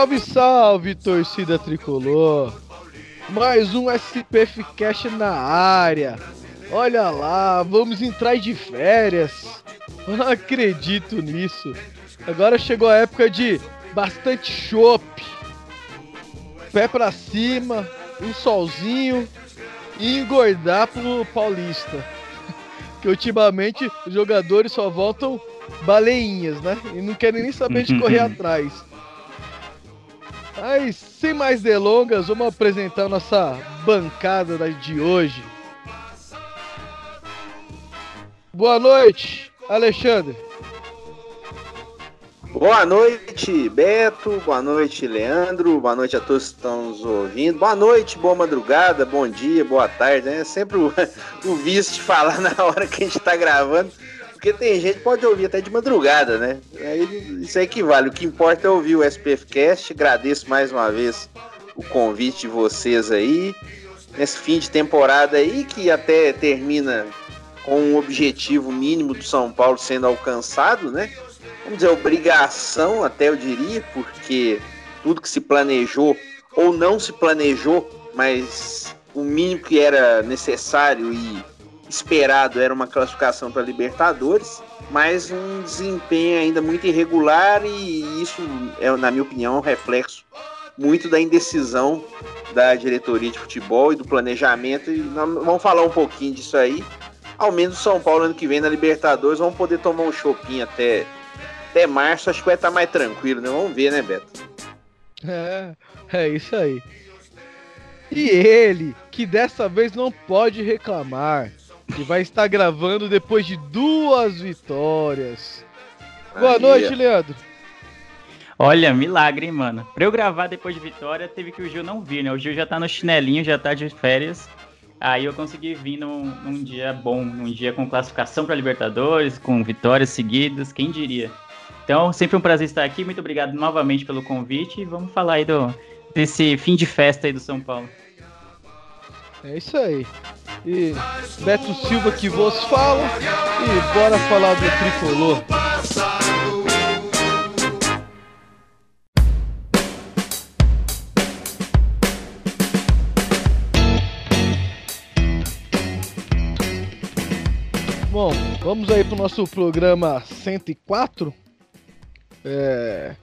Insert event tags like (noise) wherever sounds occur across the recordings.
Salve, salve, torcida tricolor! Mais um SPF Cast na área. Olha lá, vamos entrar de férias. Não (laughs) acredito nisso. Agora chegou a época de bastante chopp. Pé pra cima, um solzinho e engordar pro Paulista. (laughs) Que ultimamente os jogadores só voltam baleinhas, né? E não querem nem saber de correr (laughs) atrás. Mas sem mais delongas, vamos apresentar nossa bancada de hoje. Boa noite, Alexandre. Boa noite, Beto. Boa noite, Leandro. Boa noite a todos que estão nos ouvindo. Boa noite, boa madrugada, bom dia, boa tarde. É sempre o, (laughs) o vício de falar na hora que a gente está gravando, porque tem gente que pode ouvir até de madrugada, né? Aí, isso equivale. O que importa é ouvir o SPF Cast. Agradeço mais uma vez o convite de vocês aí. Nesse fim de temporada aí, que até termina com um objetivo mínimo do São Paulo sendo alcançado, né? Vamos dizer, obrigação, até eu diria, porque tudo que se planejou ou não se planejou, mas o mínimo que era necessário e esperado era uma classificação para Libertadores, mas um desempenho ainda muito irregular e isso é, na minha opinião, um reflexo muito da indecisão da diretoria de futebol e do planejamento. E vamos falar um pouquinho disso aí ao menos o São Paulo ano que vem na Libertadores vão poder tomar um shopping até, até março, acho que vai estar mais tranquilo, né? Vamos ver, né, Beto? É, é isso aí. E ele, que dessa vez não pode reclamar, que vai estar gravando depois de duas vitórias. Boa aí, noite, Leandro. Olha, milagre, hein, mano. Pra eu gravar depois de vitória, teve que o Gil não vir, né? O Gil já tá no chinelinho, já tá de férias. Aí eu consegui vir num, num dia bom, num dia com classificação para Libertadores, com vitórias seguidas, quem diria. Então, sempre um prazer estar aqui. Muito obrigado novamente pelo convite e vamos falar aí do, desse fim de festa aí do São Paulo. É isso aí. E Beto Silva que vos fala e bora falar do tricolor. Bom, vamos aí para o nosso programa 104. É,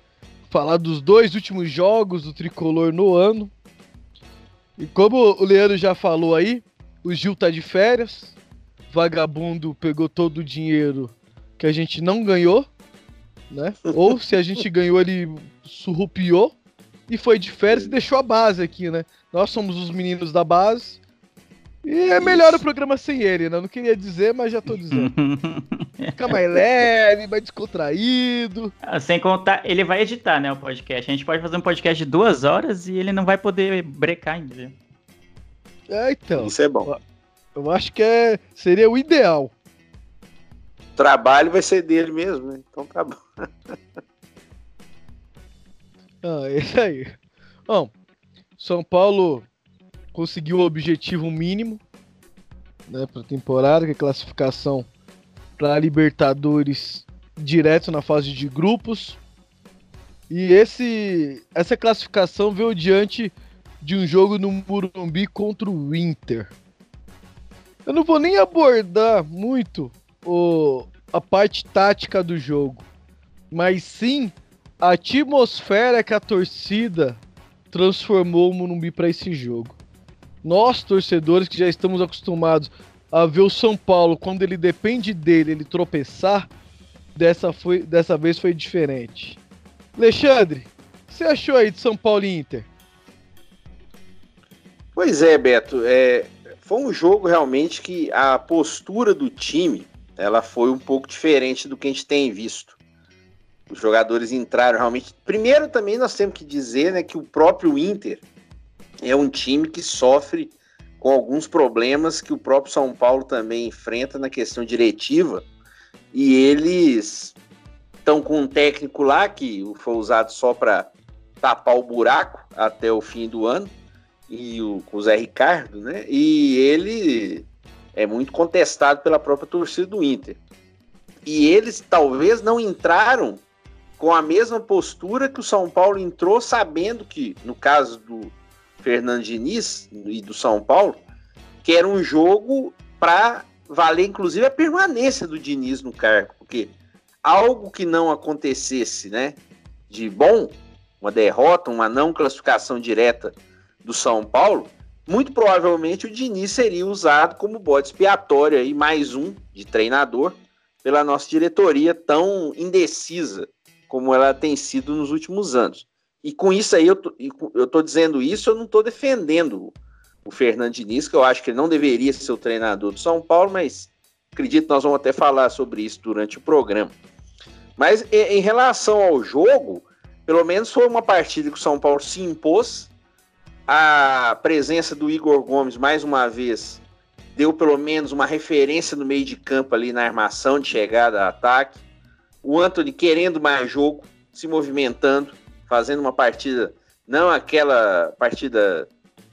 falar dos dois últimos jogos do tricolor no ano. E como o Leandro já falou aí, o Gil tá de férias. Vagabundo pegou todo o dinheiro que a gente não ganhou, né? (laughs) Ou se a gente ganhou, ele surrupiou e foi de férias e deixou a base aqui, né? Nós somos os meninos da base e é melhor o programa sem ele, né? Eu não queria dizer, mas já tô dizendo. (laughs) Fica mais leve, mais descontraído. Ah, sem contar, ele vai editar, né, o podcast. A gente pode fazer um podcast de duas horas e ele não vai poder brecar ainda. É, então. Isso é bom. Eu acho que é, seria o ideal. O trabalho vai ser dele mesmo, né? Então tá bom. (laughs) ah, é isso aí. Bom, São Paulo conseguiu o objetivo mínimo né, para a temporada, que é classificação para a Libertadores direto na fase de grupos. E esse, essa classificação veio diante de um jogo no Murumbi contra o Inter. Eu não vou nem abordar muito o, a parte tática do jogo, mas sim a atmosfera que a torcida transformou o Murumbi para esse jogo nós torcedores que já estamos acostumados a ver o São Paulo quando ele depende dele, ele tropeçar, dessa, foi, dessa vez foi diferente. Alexandre, o que você achou aí de São Paulo e Inter? Pois é, Beto, é, foi um jogo realmente que a postura do time ela foi um pouco diferente do que a gente tem visto. Os jogadores entraram realmente. Primeiro, também nós temos que dizer né, que o próprio Inter é um time que sofre com alguns problemas que o próprio São Paulo também enfrenta na questão diretiva. E eles estão com um técnico lá que foi usado só para tapar o buraco até o fim do ano, e o, o Zé Ricardo, né? E ele é muito contestado pela própria torcida do Inter. E eles talvez não entraram com a mesma postura que o São Paulo entrou, sabendo que, no caso do Fernando Diniz e do São Paulo, que era um jogo para valer, inclusive, a permanência do Diniz no cargo, porque algo que não acontecesse, né, de bom, uma derrota, uma não classificação direta do São Paulo, muito provavelmente o Diniz seria usado como bode expiatório aí, mais um de treinador, pela nossa diretoria tão indecisa como ela tem sido nos últimos anos. E com isso aí, eu tô, eu tô dizendo isso, eu não estou defendendo o Fernando Diniz, que eu acho que ele não deveria ser o treinador do São Paulo, mas acredito que nós vamos até falar sobre isso durante o programa. Mas em relação ao jogo, pelo menos foi uma partida que o São Paulo se impôs. A presença do Igor Gomes, mais uma vez, deu pelo menos uma referência no meio de campo ali na armação de chegada ataque. O Anthony querendo mais jogo, se movimentando, fazendo uma partida, não aquela partida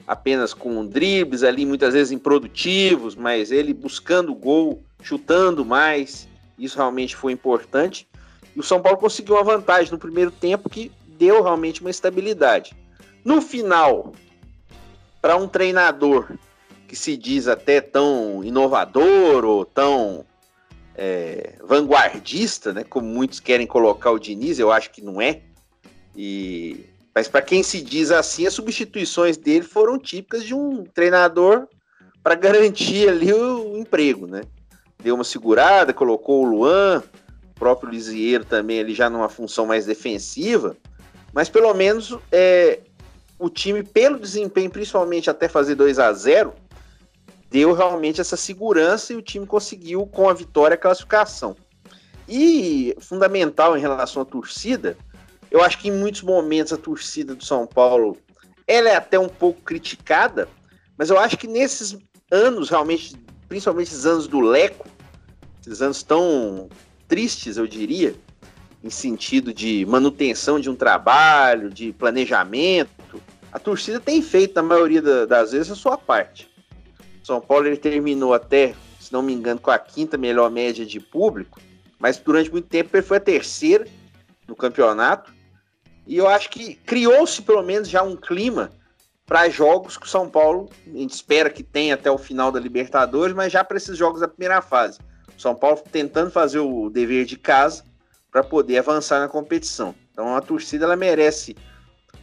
apenas com dribles ali, muitas vezes improdutivos, mas ele buscando gol, chutando mais. Isso realmente foi importante. E o São Paulo conseguiu uma vantagem no primeiro tempo que deu realmente uma estabilidade. No final, para um treinador que se diz até tão inovador ou tão é, vanguardista, né, como muitos querem colocar o Diniz, eu acho que não é. E mas para quem se diz assim, as substituições dele foram típicas de um treinador para garantir ali o emprego, né? Deu uma segurada, colocou o Luan, o próprio Lisieiro também ali já numa função mais defensiva, mas pelo menos é, o time, pelo desempenho, principalmente até fazer 2 a 0 deu realmente essa segurança e o time conseguiu, com a vitória, a classificação. E fundamental em relação à torcida, eu acho que em muitos momentos a torcida do São Paulo ela é até um pouco criticada, mas eu acho que nesses anos, realmente, principalmente esses anos do Leco, esses anos tão tristes, eu diria, em sentido de manutenção de um trabalho, de planejamento, a torcida tem feito, na maioria das vezes, a sua parte. São Paulo ele terminou até, se não me engano, com a quinta melhor média de público, mas durante muito tempo ele foi a terceira no campeonato. E eu acho que criou-se pelo menos já um clima para jogos que o São Paulo, a gente espera que tenha até o final da Libertadores, mas já para esses jogos da primeira fase. O São Paulo tentando fazer o dever de casa para poder avançar na competição. Então a torcida ela merece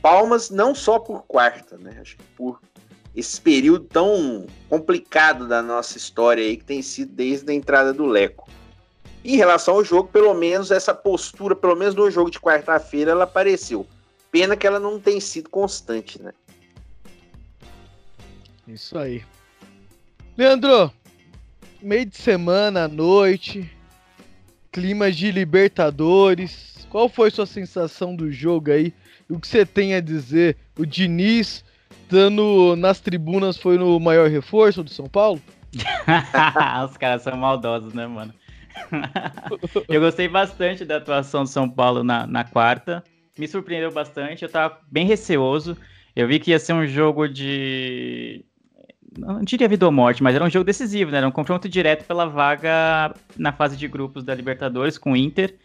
palmas não só por quarta, né? Acho que por esse período tão complicado da nossa história aí que tem sido desde a entrada do Leco. Em relação ao jogo, pelo menos essa postura, pelo menos no jogo de quarta-feira, ela apareceu. Pena que ela não tem sido constante, né? Isso aí. Leandro, meio de semana, noite, clima de Libertadores. Qual foi sua sensação do jogo aí? O que você tem a dizer? O Diniz estando nas tribunas foi no maior reforço do São Paulo? (laughs) Os caras são maldosos, né, mano? (laughs) eu gostei bastante da atuação do São Paulo na, na quarta. Me surpreendeu bastante. Eu tava bem receoso. Eu vi que ia ser um jogo de. Não diria vida ou morte, mas era um jogo decisivo, né? Era um confronto direto pela vaga na fase de grupos da Libertadores com o Inter.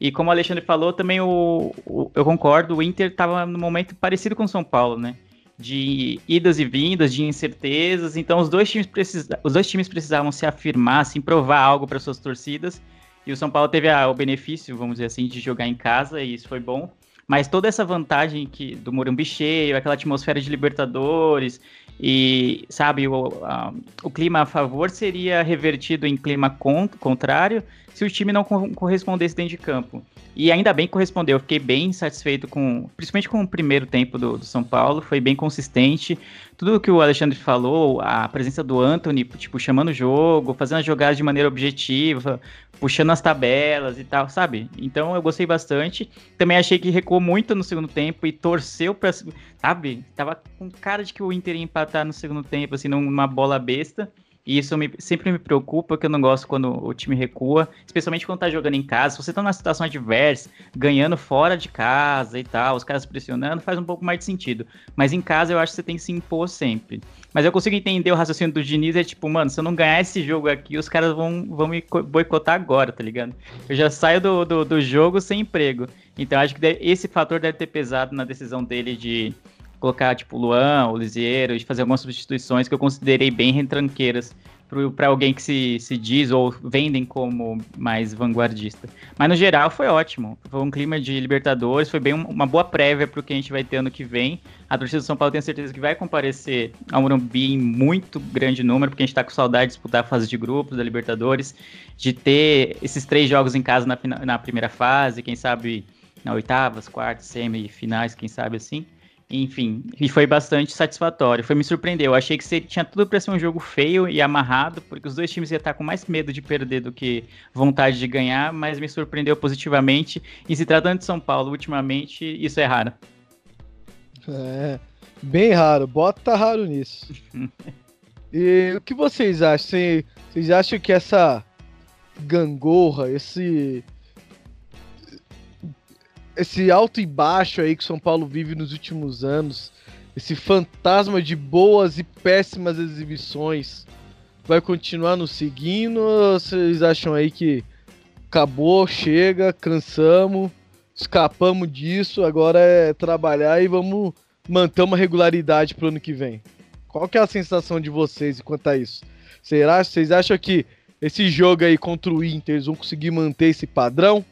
E como o Alexandre falou, também o, o eu concordo, o Inter estava no momento parecido com o São Paulo, né? de idas e vindas, de incertezas. Então os dois times, precisa, os dois times precisavam se afirmar, assim, provar algo para suas torcidas. E o São Paulo teve a, o benefício, vamos dizer assim, de jogar em casa, e isso foi bom. Mas toda essa vantagem que, do Morumbi cheio, aquela atmosfera de Libertadores, e, sabe, o, a, o clima a favor seria revertido em clima contrário se o time não correspondesse dentro de campo. E ainda bem que correspondeu. Eu fiquei bem satisfeito com, principalmente com o primeiro tempo do, do, São Paulo. Foi bem consistente. tudo que o Alexandre falou, a presença do Anthony, tipo, chamando o jogo, fazendo as jogadas de maneira objetiva, puxando as tabelas e tal, sabe? Então eu gostei bastante. Também achei que recuou muito no segundo tempo e torceu pra. Sabe? Tava com cara de que o Inter ia empatar no segundo tempo, assim, numa bola besta. E isso me, sempre me preocupa, porque eu não gosto quando o time recua, especialmente quando tá jogando em casa. Se você tá numa situação adversa, ganhando fora de casa e tal, os caras pressionando, faz um pouco mais de sentido. Mas em casa eu acho que você tem que se impor sempre. Mas eu consigo entender o raciocínio do Diniz, é tipo, mano, se eu não ganhar esse jogo aqui, os caras vão, vão me boicotar agora, tá ligado? Eu já saio do, do, do jogo sem emprego. Então acho que esse fator deve ter pesado na decisão dele de colocar, tipo, Luan, Lisieiro, de fazer algumas substituições que eu considerei bem retranqueiras para alguém que se, se diz ou vendem como mais vanguardista. Mas no geral foi ótimo. Foi um clima de Libertadores, foi bem uma boa prévia para o que a gente vai ter ano que vem. A torcida do São Paulo tem certeza que vai comparecer ao Morumbi em muito grande número, porque a gente está com saudade de disputar a fase de grupos da Libertadores, de ter esses três jogos em casa na, na primeira fase, quem sabe na oitavas, quartas, semifinais, quem sabe assim. Enfim, e foi bastante satisfatório. Foi me surpreendeu. Eu achei que tinha tudo para ser um jogo feio e amarrado, porque os dois times iam estar com mais medo de perder do que vontade de ganhar, mas me surpreendeu positivamente. E se tratando de São Paulo, ultimamente, isso é raro. É, bem raro. Bota raro nisso. (laughs) e o que vocês acham? Vocês acham que essa gangorra, esse esse alto e baixo aí que São Paulo vive nos últimos anos, esse fantasma de boas e péssimas exibições, vai continuar nos seguindo? Ou vocês acham aí que acabou, chega, cansamos, escapamos disso, agora é trabalhar e vamos manter uma regularidade pro ano que vem? Qual que é a sensação de vocês quanto a isso? Será, vocês acham que esse jogo aí contra o Inter eles vão conseguir manter esse padrão?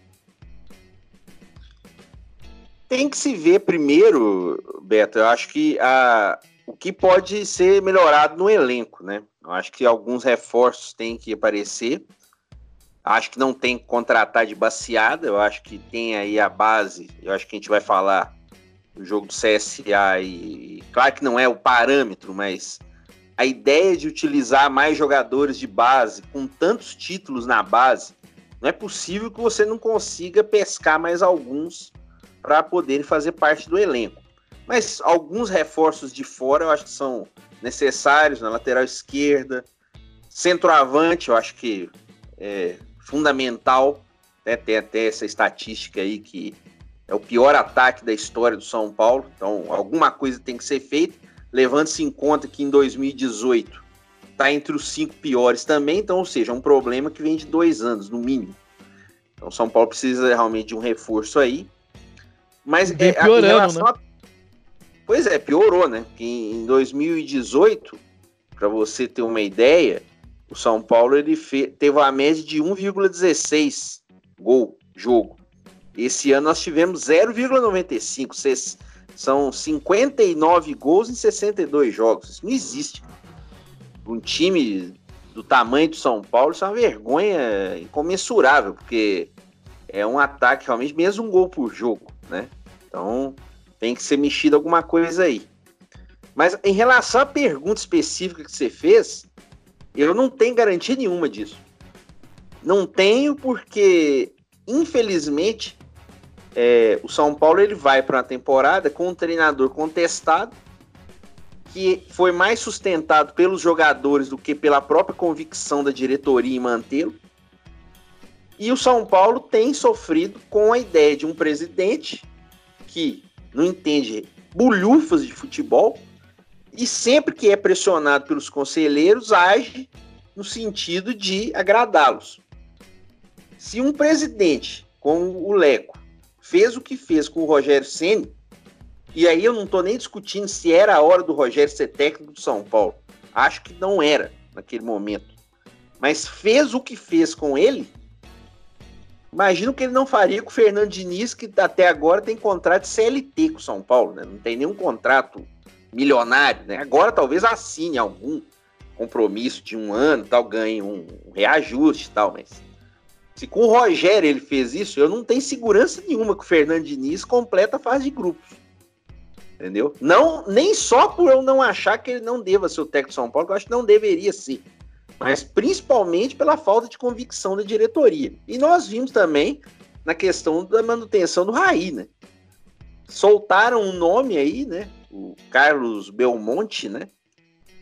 Tem que se ver primeiro, Beto. Eu acho que a, o que pode ser melhorado no elenco, né? Eu acho que alguns reforços têm que aparecer. Acho que não tem que contratar de baseada. Eu acho que tem aí a base. Eu acho que a gente vai falar do jogo do CSA e claro que não é o parâmetro, mas a ideia de utilizar mais jogadores de base com tantos títulos na base, não é possível que você não consiga pescar mais alguns para poderem fazer parte do elenco. Mas alguns reforços de fora eu acho que são necessários na lateral esquerda, centroavante, eu acho que é fundamental. Né? Tem até essa estatística aí que é o pior ataque da história do São Paulo. Então, alguma coisa tem que ser feita, levando-se em conta que em 2018 está entre os cinco piores também. Então, ou seja, é um problema que vem de dois anos, no mínimo. Então, São Paulo precisa realmente de um reforço aí. Mas é, piorando, né? A... Pois é, piorou, né? em 2018, para você ter uma ideia, o São Paulo ele fe... teve a média de 1,16 gol jogo. Esse ano nós tivemos 0,95. São 59 gols em 62 jogos. Isso não existe. Um time do tamanho do São Paulo, isso é uma vergonha incomensurável, porque é um ataque realmente, mesmo um gol por jogo, né? Então tem que ser mexido alguma coisa aí. Mas em relação à pergunta específica que você fez, eu não tenho garantia nenhuma disso. Não tenho porque, infelizmente, é, o São Paulo ele vai para uma temporada com um treinador contestado, que foi mais sustentado pelos jogadores do que pela própria convicção da diretoria em mantê-lo. E o São Paulo tem sofrido com a ideia de um presidente que não entende bulhufas de futebol e sempre que é pressionado pelos conselheiros age no sentido de agradá-los. Se um presidente como o Leco fez o que fez com o Rogério Ceni, e aí eu não estou nem discutindo se era a hora do Rogério ser técnico do São Paulo. Acho que não era naquele momento. Mas fez o que fez com ele, Imagino que ele não faria com o Fernando Diniz, que até agora tem contrato de CLT com o São Paulo, né? Não tem nenhum contrato milionário, né? Agora talvez assine algum compromisso de um ano, tal, ganhe um reajuste tal, mas se com o Rogério ele fez isso, eu não tenho segurança nenhuma que o Fernando Diniz completa a fase de grupos. Entendeu? Não, nem só por eu não achar que ele não deva ser o técnico de São Paulo, que eu acho que não deveria ser. Mas principalmente pela falta de convicção da diretoria. E nós vimos também na questão da manutenção do Raí, né? Soltaram um nome aí, né? O Carlos Belmonte, né?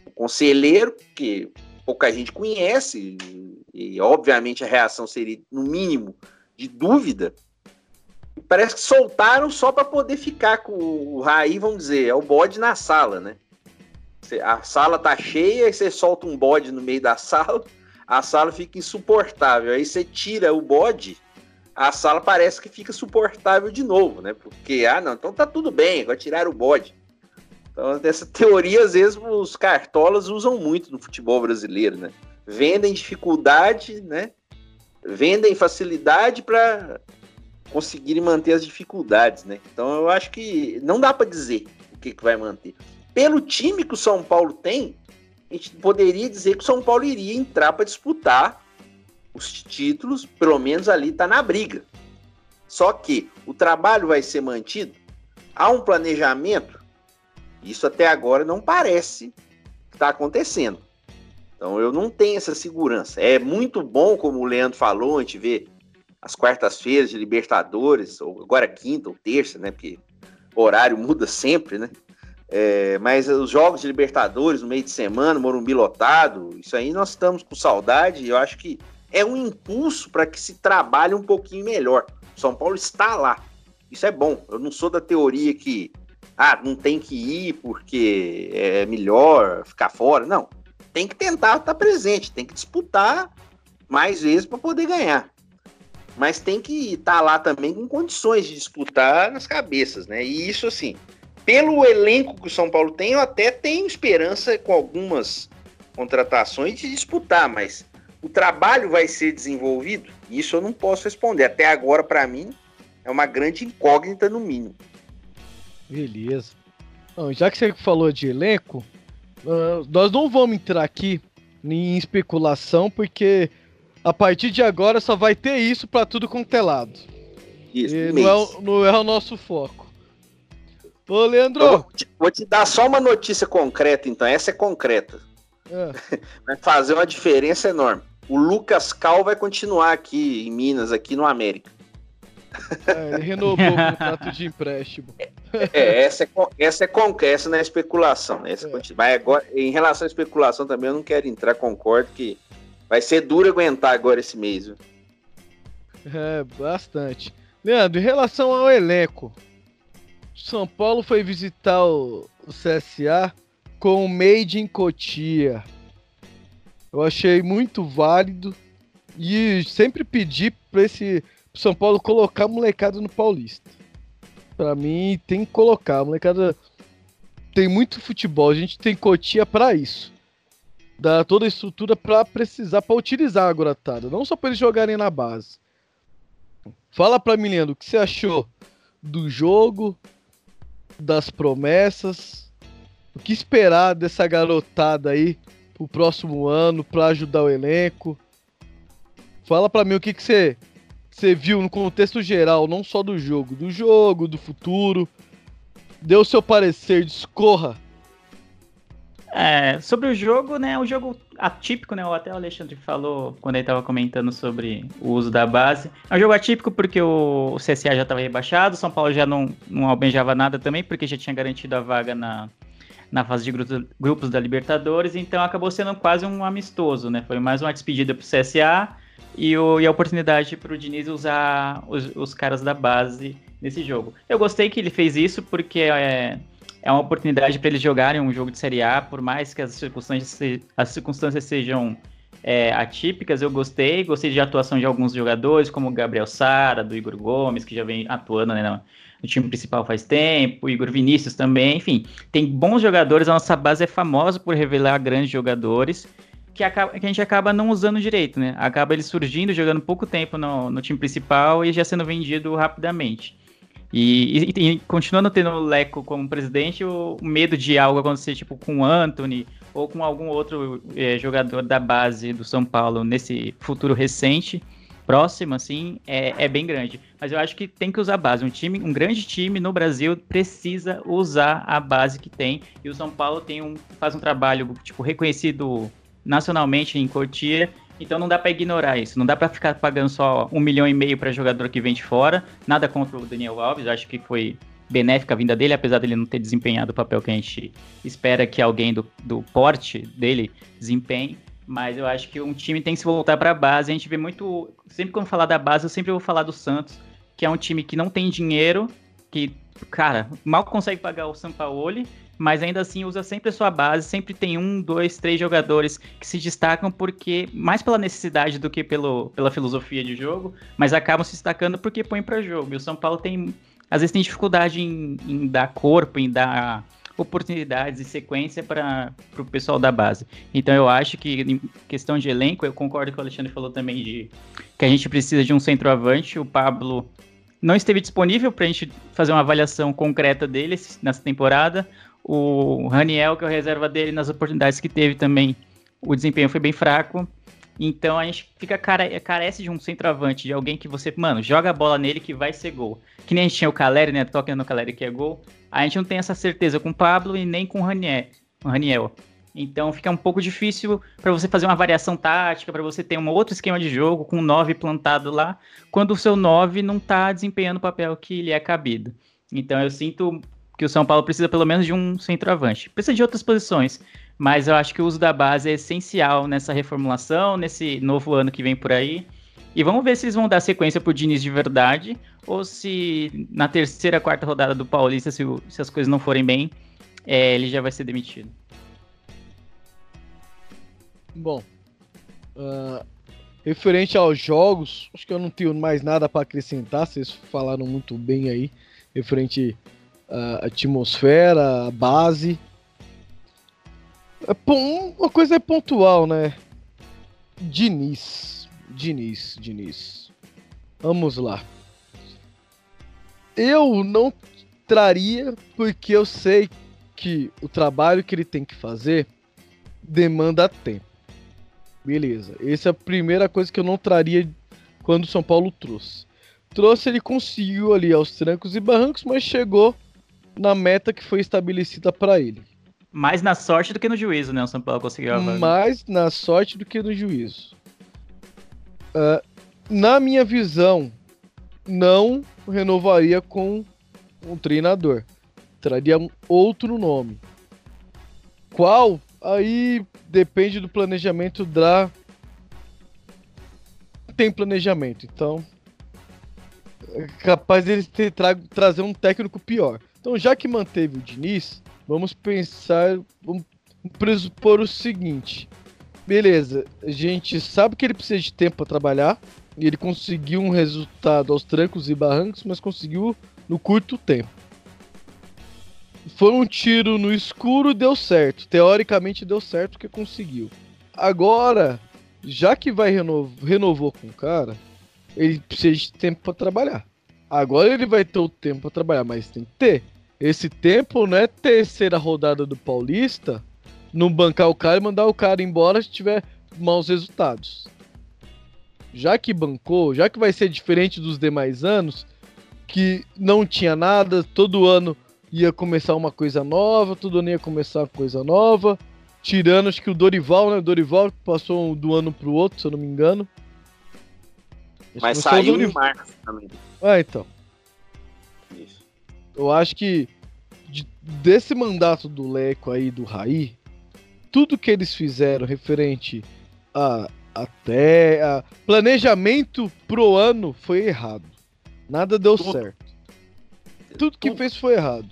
O conselheiro, que pouca gente conhece, e, e obviamente a reação seria, no mínimo, de dúvida, parece que soltaram só para poder ficar com o Raí, vamos dizer, é o bode na sala, né? A sala tá cheia, aí você solta um bode no meio da sala, a sala fica insuportável. Aí você tira o bode, a sala parece que fica suportável de novo, né? Porque, ah, não, então tá tudo bem, vai tirar o bode. Então, essa teoria, às vezes, os cartolas usam muito no futebol brasileiro, né? Vendem dificuldade, né? Vendem facilidade para conseguirem manter as dificuldades, né? Então eu acho que não dá para dizer o que, que vai manter. Pelo time que o São Paulo tem, a gente poderia dizer que o São Paulo iria entrar para disputar os títulos, pelo menos ali está na briga. Só que o trabalho vai ser mantido, há um planejamento, isso até agora não parece que está acontecendo. Então eu não tenho essa segurança. É muito bom, como o Leandro falou, a gente vê as quartas-feiras de Libertadores, ou agora quinta ou terça, né? Porque horário muda sempre, né? É, mas os jogos de Libertadores no meio de semana, Morumbi lotado, isso aí nós estamos com saudade eu acho que é um impulso para que se trabalhe um pouquinho melhor. O São Paulo está lá. Isso é bom. Eu não sou da teoria que ah, não tem que ir porque é melhor ficar fora. Não. Tem que tentar estar presente, tem que disputar mais vezes para poder ganhar mas tem que estar tá lá também com condições de disputar nas cabeças, né? E isso, assim, pelo elenco que o São Paulo tem, eu até tenho esperança com algumas contratações de disputar, mas o trabalho vai ser desenvolvido? Isso eu não posso responder. Até agora, para mim, é uma grande incógnita, no mínimo. Beleza. Bom, já que você falou de elenco, uh, nós não vamos entrar aqui em especulação, porque a partir de agora só vai ter isso para tudo contelado. É isso, e não é, não é o nosso foco. Ô, Leandro. Vou te, vou te, dar só uma notícia concreta, então. Essa é concreta. É. (laughs) Vai fazer uma diferença enorme. O Lucas Cal vai continuar aqui em Minas, aqui no América. É, ele renovou o contrato de empréstimo. (laughs) É, essa é, essa é concreta, essa não é especulação. Né? Essa é. Vai agora, em relação à especulação também, eu não quero entrar, concordo que Vai ser duro aguentar agora esse mês. Viu? É, bastante. Leandro, em relação ao elenco, São Paulo foi visitar o, CSA com o Made in Cotia. Eu achei muito válido e sempre pedi para esse São Paulo colocar molecada no Paulista. Para mim tem que colocar, molecada tem muito futebol, a gente tem Cotia para isso dar toda a estrutura para precisar, para utilizar a Guaratada, não só para eles jogarem na base. Fala para mim, Leandro, o que você achou do jogo, das promessas, o que esperar dessa garotada aí pro próximo ano para ajudar o elenco? Fala para mim o que, que você, você viu no contexto geral, não só do jogo, do jogo, do futuro. Dê o seu parecer, discorra é, sobre o jogo, né? O jogo atípico, né? Até o Alexandre falou quando ele estava comentando sobre o uso da base. É um jogo atípico porque o, CSA já estava rebaixado, o São Paulo já não, não almejava nada também, porque já tinha garantido a vaga na, na fase de grupos, grupos da Libertadores, então acabou sendo quase um amistoso, né? Foi mais uma despedida para o CSA e, o, e a oportunidade para o Diniz usar os, os caras da base nesse jogo. Eu gostei que ele fez isso porque é é uma oportunidade para eles jogarem um jogo de Série A, por mais que as circunstâncias, as circunstâncias sejam é, atípicas, eu gostei, gostei de atuação de alguns jogadores, como o Gabriel Sara, do Igor Gomes, que já vem atuando né, no time principal faz tempo, o Igor Vinícius também, enfim, tem bons jogadores, a nossa base é famosa por revelar grandes jogadores, que, acaba, que a gente acaba não usando direito, né? Acaba ele surgindo, jogando pouco tempo no, no time principal e já sendo vendido rapidamente. E, e, e, continuando tendo o Leco como presidente, o, medo de algo acontecer, tipo, com o Anthony ou com algum outro é, jogador da base do São Paulo nesse futuro recente, próximo, assim, é, é bem grande. Mas eu acho que tem que usar a base. Um time, um grande time no Brasil precisa usar a base que tem. E o São Paulo tem um, faz um trabalho, tipo, reconhecido nacionalmente em Cotia. Então não dá para ignorar isso. Não dá para ficar pagando só um milhão e meio para jogador que vem de fora. Nada contra o Daniel Alves. Acho que foi benéfica a vinda dele, apesar dele não ter desempenhado o papel que a gente espera que alguém do, do porte dele desempenhe. Mas eu acho que um time tem que se voltar para a base. A gente vê muito. Sempre quando falar da base, eu sempre vou falar do Santos, que é um time que não tem dinheiro, que, cara, mal consegue pagar o Sampaoli, mas ainda assim usa sempre a sua base. Sempre tem um, dois, três jogadores que se destacam porque, mais pela necessidade do que pelo, pela filosofia de jogo, mas acabam se destacando porque põe para jogo. E o São Paulo tem. Às vezes tem dificuldade em, em dar corpo, em dar oportunidades e sequência para o pessoal da base. Então eu acho que em questão de elenco, eu concordo com o Alexandre falou também de que a gente precisa de um centroavante. O Pablo não esteve disponível para a gente fazer uma avaliação concreta dele nessa temporada. O Raniel, que é o reserva dele, nas oportunidades que teve também, o desempenho foi bem fraco. Então a gente fica care carece de um centroavante, de alguém que você, mano, joga a bola nele que vai ser gol. Que nem a gente tinha o Caleri, né? Toca no Caleri que é gol. A gente não tem essa certeza com o Pablo e nem com o Raniel. Então fica um pouco difícil para você fazer uma variação tática, para você ter um outro esquema de jogo com o 9 plantado lá, quando o seu 9 não está desempenhando o papel que lhe é cabido. Então eu sinto que o São Paulo precisa pelo menos de um centroavante. Precisa de outras posições, mas eu acho que o uso da base é essencial nessa reformulação, nesse novo ano que vem por aí. E vamos ver se eles vão dar sequência pro Diniz de verdade, ou se na terceira, quarta rodada do Paulista, se, se as coisas não forem bem, é, ele já vai ser demitido. Bom, uh, referente aos jogos, acho que eu não tenho mais nada para acrescentar, vocês falaram muito bem aí, referente à atmosfera, à base. É, uma coisa é pontual, né? Diniz Diniz, Diniz. Vamos lá. Eu não traria porque eu sei que o trabalho que ele tem que fazer demanda tempo. Beleza. Essa é a primeira coisa que eu não traria quando o São Paulo trouxe. Trouxe, ele conseguiu ali aos trancos e barrancos, mas chegou na meta que foi estabelecida para ele. Mais na sorte do que no juízo, né? O São Paulo conseguiu. Mais na sorte do que no juízo. Uh, na minha visão, não renovaria com um treinador. Traria um outro nome. Qual? Aí depende do planejamento da. Tem planejamento, então. É capaz deles ter tra trazer um técnico pior. Então, já que manteve o Diniz, vamos pensar. Vamos presupor o seguinte: beleza, a gente sabe que ele precisa de tempo para trabalhar. E ele conseguiu um resultado aos trancos e barrancos, mas conseguiu no curto tempo. Foi um tiro no escuro e deu certo. Teoricamente deu certo porque conseguiu. Agora, já que vai renovou com o cara, ele precisa de tempo para trabalhar. Agora ele vai ter o tempo para trabalhar, mas tem que ter. Esse tempo não é terceira rodada do Paulista não bancar o cara e mandar o cara embora se tiver maus resultados. Já que bancou, já que vai ser diferente dos demais anos, que não tinha nada, todo ano ia começar uma coisa nova, todo ano ia começar uma coisa nova. Tirando, acho que o Dorival, né? O Dorival passou do ano pro outro, se eu não me engano. Mas saiu em março também. Ah, então. Eu acho que de, desse mandato do Leco aí, do Raí, tudo que eles fizeram referente a até a planejamento pro ano foi errado. Nada deu tudo. certo. Tudo que tudo. fez foi errado.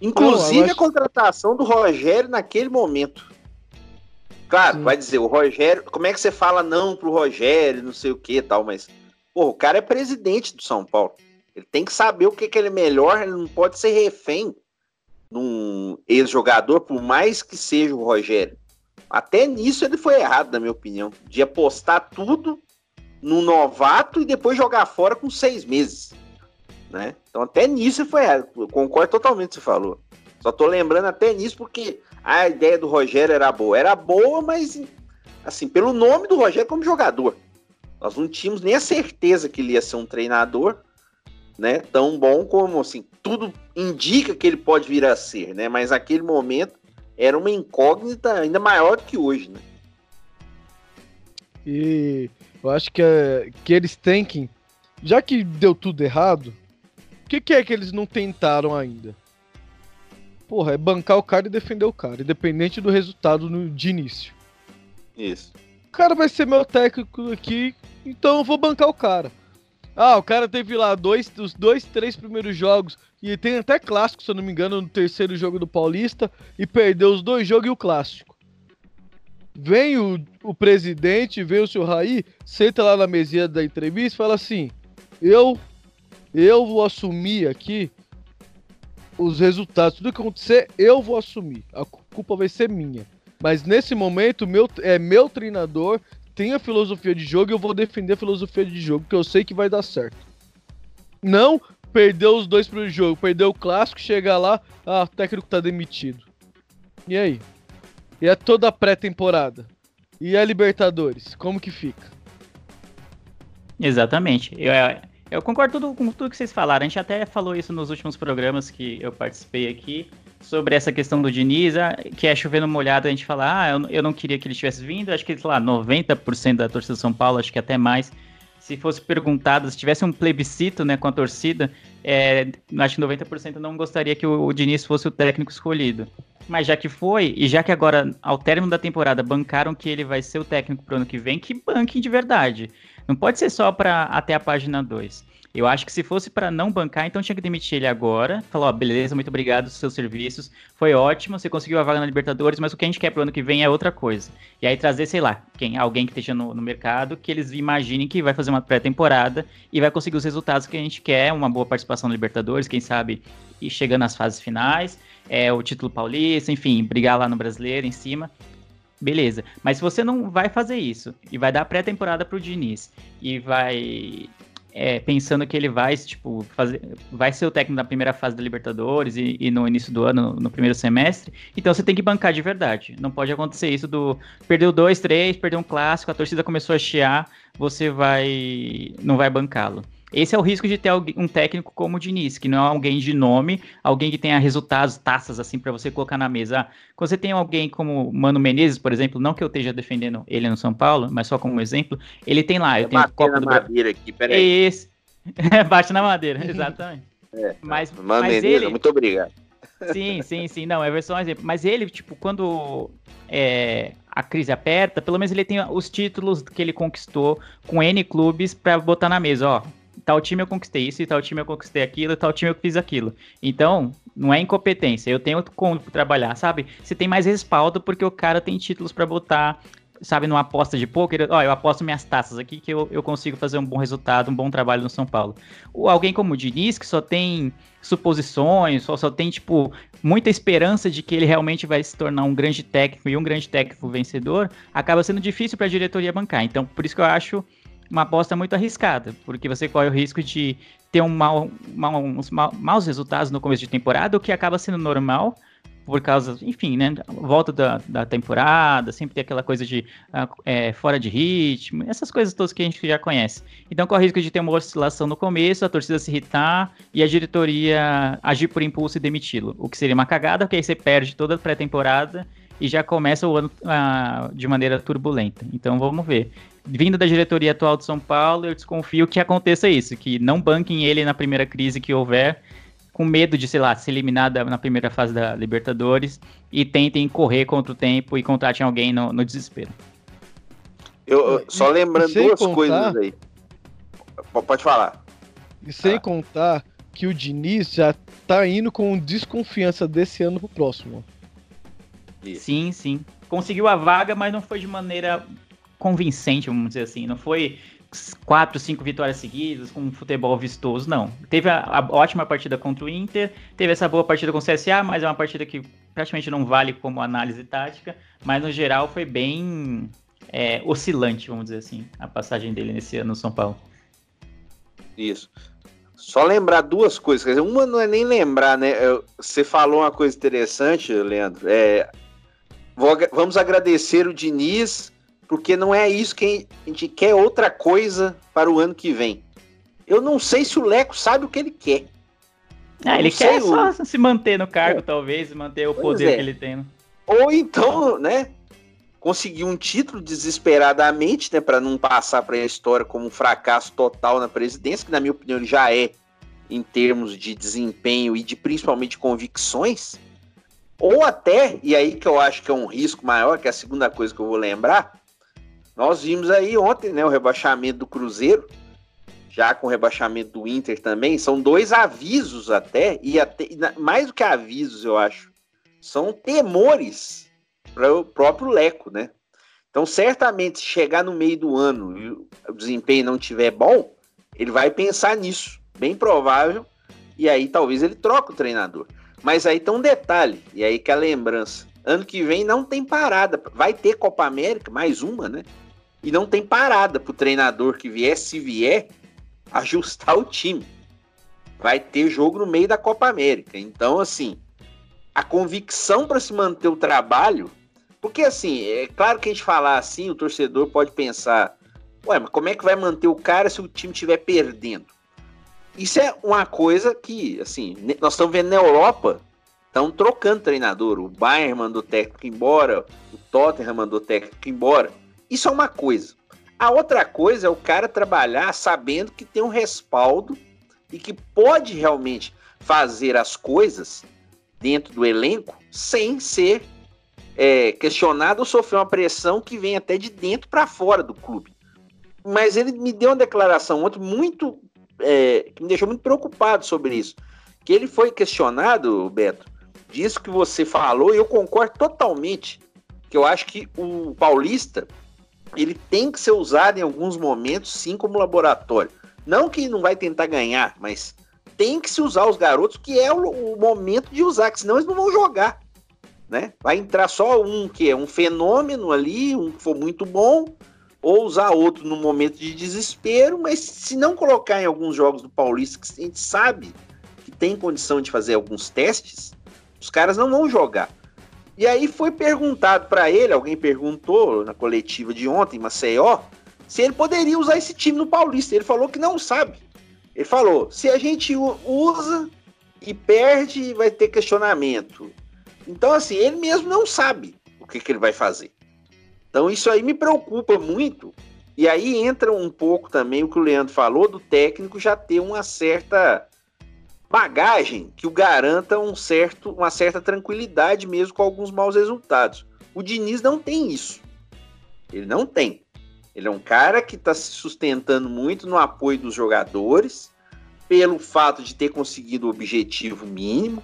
Inclusive acho... a contratação do Rogério naquele momento. Claro, Sim. vai dizer, o Rogério, como é que você fala não pro Rogério, não sei o que tal, mas pô, o cara é presidente do São Paulo. Ele tem que saber o que, que ele é melhor, ele não pode ser refém num ex-jogador, por mais que seja o Rogério. Até nisso ele foi errado, na minha opinião. De apostar tudo no novato e depois jogar fora com seis meses. Né? Então até nisso foi errado. Eu concordo totalmente com o que você falou. Só tô lembrando até nisso porque a ideia do Rogério era boa. Era boa, mas assim, pelo nome do Rogério como jogador. Nós não tínhamos nem a certeza que ele ia ser um treinador, né? Tão bom como assim, tudo indica que ele pode vir a ser, né? Mas naquele momento era uma incógnita ainda maior do que hoje, né? E eu acho que, é, que eles têm que. Já que deu tudo errado, o que, que é que eles não tentaram ainda? Porra, é bancar o cara e defender o cara, independente do resultado no, de início. Isso. O cara vai ser meu técnico aqui, então eu vou bancar o cara. Ah, o cara teve lá dois, os dois, três primeiros jogos, e tem até clássico, se eu não me engano, no terceiro jogo do Paulista, e perdeu os dois jogos e o clássico. Vem o, o presidente, vem o senhor Raí, senta lá na mesinha da entrevista e fala assim: Eu, eu vou assumir aqui os resultados, tudo que acontecer, eu vou assumir. A culpa vai ser minha. Mas nesse momento, meu, é meu treinador, tem a filosofia de jogo e eu vou defender a filosofia de jogo, que eu sei que vai dar certo. Não perdeu os dois pro jogo, perdeu o clássico, chega lá, ah, o técnico tá demitido. E aí? E é toda a pré-temporada? E a Libertadores? Como que fica? Exatamente. Eu, eu concordo tudo, com tudo que vocês falaram. A gente até falou isso nos últimos programas que eu participei aqui, sobre essa questão do Diniz, ah, que é chovendo molhado, a gente fala, ah, eu, eu não queria que ele tivesse vindo, acho que, sei lá, 90% da torcida de São Paulo, acho que até mais, se fosse perguntado, se tivesse um plebiscito, né, com a torcida, é, acho que 90% não gostaria que o, o Diniz fosse o técnico escolhido. Mas já que foi, e já que agora, ao término da temporada, bancaram que ele vai ser o técnico pro ano que vem, que banquem de verdade. Não pode ser só para até a página 2. Eu acho que se fosse para não bancar, então tinha que demitir ele agora. Falou, ó, beleza, muito obrigado pelos seus serviços. Foi ótimo, você conseguiu a vaga na Libertadores, mas o que a gente quer pro ano que vem é outra coisa. E aí trazer, sei lá, quem, alguém que esteja no, no mercado, que eles imaginem que vai fazer uma pré-temporada e vai conseguir os resultados que a gente quer, uma boa participação na Libertadores, quem sabe ir chegando nas fases finais, é, o título paulista, enfim, brigar lá no brasileiro em cima. Beleza. Mas se você não vai fazer isso e vai dar pré-temporada pro Diniz e vai é, pensando que ele vai, tipo, fazer, vai ser o técnico da primeira fase da Libertadores e, e, no início do ano, no primeiro semestre. Então você tem que bancar de verdade. Não pode acontecer isso do perdeu dois, três, perdeu um clássico, a torcida começou a chiar, você vai não vai bancá-lo. Esse é o risco de ter um técnico como o Diniz, que não é alguém de nome, alguém que tenha resultados, taças assim para você colocar na mesa. quando você tem alguém como Mano Menezes, por exemplo, não que eu esteja defendendo ele no São Paulo, mas só como exemplo, ele tem lá, eu tenho Copa na do madeira aqui, peraí. Esse. (laughs) Bate na madeira, (laughs) exatamente. É, mas, Mano mas Menezes, ele... muito obrigado. Sim, sim, sim, não, é só um exemplo. Mas ele, tipo, quando é, a crise aperta, pelo menos ele tem os títulos que ele conquistou com N clubes para botar na mesa, ó tal time eu conquistei isso, e tal time eu conquistei aquilo, e tal time eu fiz aquilo. Então, não é incompetência, eu tenho como trabalhar, sabe? Você tem mais respaldo porque o cara tem títulos para botar, sabe, numa aposta de poker, ó, eu aposto minhas taças aqui que eu, eu consigo fazer um bom resultado, um bom trabalho no São Paulo. Ou alguém como o Diniz, que só tem suposições, só, só tem, tipo, muita esperança de que ele realmente vai se tornar um grande técnico e um grande técnico vencedor, acaba sendo difícil para a diretoria bancar. Então, por isso que eu acho uma aposta muito arriscada, porque você corre o risco de ter um mal, uns maus resultados no começo de temporada, o que acaba sendo normal, por causa, enfim, né, volta da, da temporada, sempre tem aquela coisa de ah, é, fora de ritmo, essas coisas todas que a gente já conhece. Então corre o risco de ter uma oscilação no começo, a torcida se irritar e a diretoria agir por impulso e demiti-lo, o que seria uma cagada, porque aí você perde toda a pré-temporada e já começa o ano ah, de maneira turbulenta. Então vamos ver vindo da diretoria atual de São Paulo, eu desconfio que aconteça isso, que não banquem ele na primeira crise que houver, com medo de, sei lá, ser eliminado na primeira fase da Libertadores e tentem correr contra o tempo e contratem alguém no, no desespero. Eu, só lembrando duas contar, coisas aí. Pode falar. E sem ah. contar que o Diniz já tá indo com desconfiança desse ano pro próximo. Isso. Sim, sim. Conseguiu a vaga, mas não foi de maneira convincente, vamos dizer assim. Não foi quatro, cinco vitórias seguidas com um futebol vistoso, não. Teve a, a, ótima partida contra o Inter, teve essa boa partida com o CSA, mas é uma partida que praticamente não vale como análise tática, mas no geral foi bem é, oscilante, vamos dizer assim, a passagem dele nesse ano no São Paulo. Isso. Só lembrar duas coisas, quer dizer, uma não é nem lembrar, né? Você falou uma coisa interessante, Leandro. É, vou, vamos agradecer o Diniz porque não é isso que a gente quer outra coisa para o ano que vem. Eu não sei se o Leco sabe o que ele quer. Ah, ele quer só se manter no cargo, é. talvez, manter o pois poder é. que ele tem. Né? Ou então, né, conseguir um título desesperadamente, né, para não passar para a história como um fracasso total na presidência, que na minha opinião ele já é em termos de desempenho e de principalmente convicções. Ou até, e aí que eu acho que é um risco maior, que é a segunda coisa que eu vou lembrar, nós vimos aí ontem, né, o rebaixamento do Cruzeiro, já com o rebaixamento do Inter também, são dois avisos até, e até mais do que avisos, eu acho, são temores para o próprio Leco, né? Então, certamente, se chegar no meio do ano e o desempenho não tiver bom, ele vai pensar nisso, bem provável, e aí talvez ele troque o treinador. Mas aí tem um detalhe, e aí que é a lembrança. Ano que vem não tem parada. Vai ter Copa América, mais uma, né? E não tem parada pro treinador que vier, se vier, ajustar o time. Vai ter jogo no meio da Copa América. Então, assim, a convicção para se manter o trabalho. Porque, assim, é claro que a gente falar assim, o torcedor pode pensar: ué, mas como é que vai manter o cara se o time estiver perdendo? Isso é uma coisa que, assim, nós estamos vendo na Europa, estão trocando treinador. O Bayern mandou técnico embora, o Tottenham mandou técnico embora. Isso é uma coisa. A outra coisa é o cara trabalhar sabendo que tem um respaldo e que pode realmente fazer as coisas dentro do elenco sem ser é, questionado ou sofrer uma pressão que vem até de dentro para fora do clube. Mas ele me deu uma declaração ontem muito é, que me deixou muito preocupado sobre isso. Que ele foi questionado, Beto, disso que você falou, e eu concordo totalmente. Que eu acho que o Paulista ele tem que ser usado em alguns momentos, sim, como laboratório. Não que não vai tentar ganhar, mas tem que se usar os garotos, que é o, o momento de usar, que senão eles não vão jogar. Né? Vai entrar só um que é um fenômeno ali, um que for muito bom, ou usar outro no momento de desespero, mas se não colocar em alguns jogos do Paulista, que a gente sabe que tem condição de fazer alguns testes, os caras não vão jogar. E aí foi perguntado para ele, alguém perguntou na coletiva de ontem, Maceió, se ele poderia usar esse time no Paulista. Ele falou que não sabe. Ele falou: se a gente usa e perde, vai ter questionamento. Então, assim, ele mesmo não sabe o que, que ele vai fazer. Então isso aí me preocupa muito. E aí entra um pouco também o que o Leandro falou do técnico já ter uma certa bagagem que o garanta um certo, uma certa tranquilidade mesmo com alguns maus resultados. O Diniz não tem isso. Ele não tem. Ele é um cara que está se sustentando muito no apoio dos jogadores, pelo fato de ter conseguido o objetivo mínimo,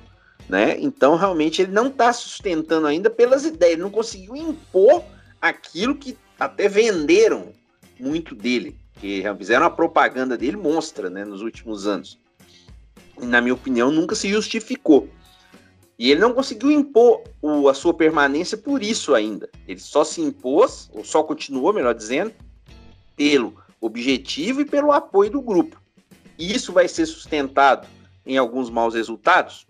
né? Então realmente ele não está sustentando ainda pelas ideias, ele não conseguiu impor aquilo que até venderam muito dele, que fizeram a propaganda dele monstra, né, nos últimos anos. E, na minha opinião, nunca se justificou. E ele não conseguiu impor o, a sua permanência por isso ainda. Ele só se impôs, ou só continuou, melhor dizendo, pelo objetivo e pelo apoio do grupo. E isso vai ser sustentado em alguns maus resultados?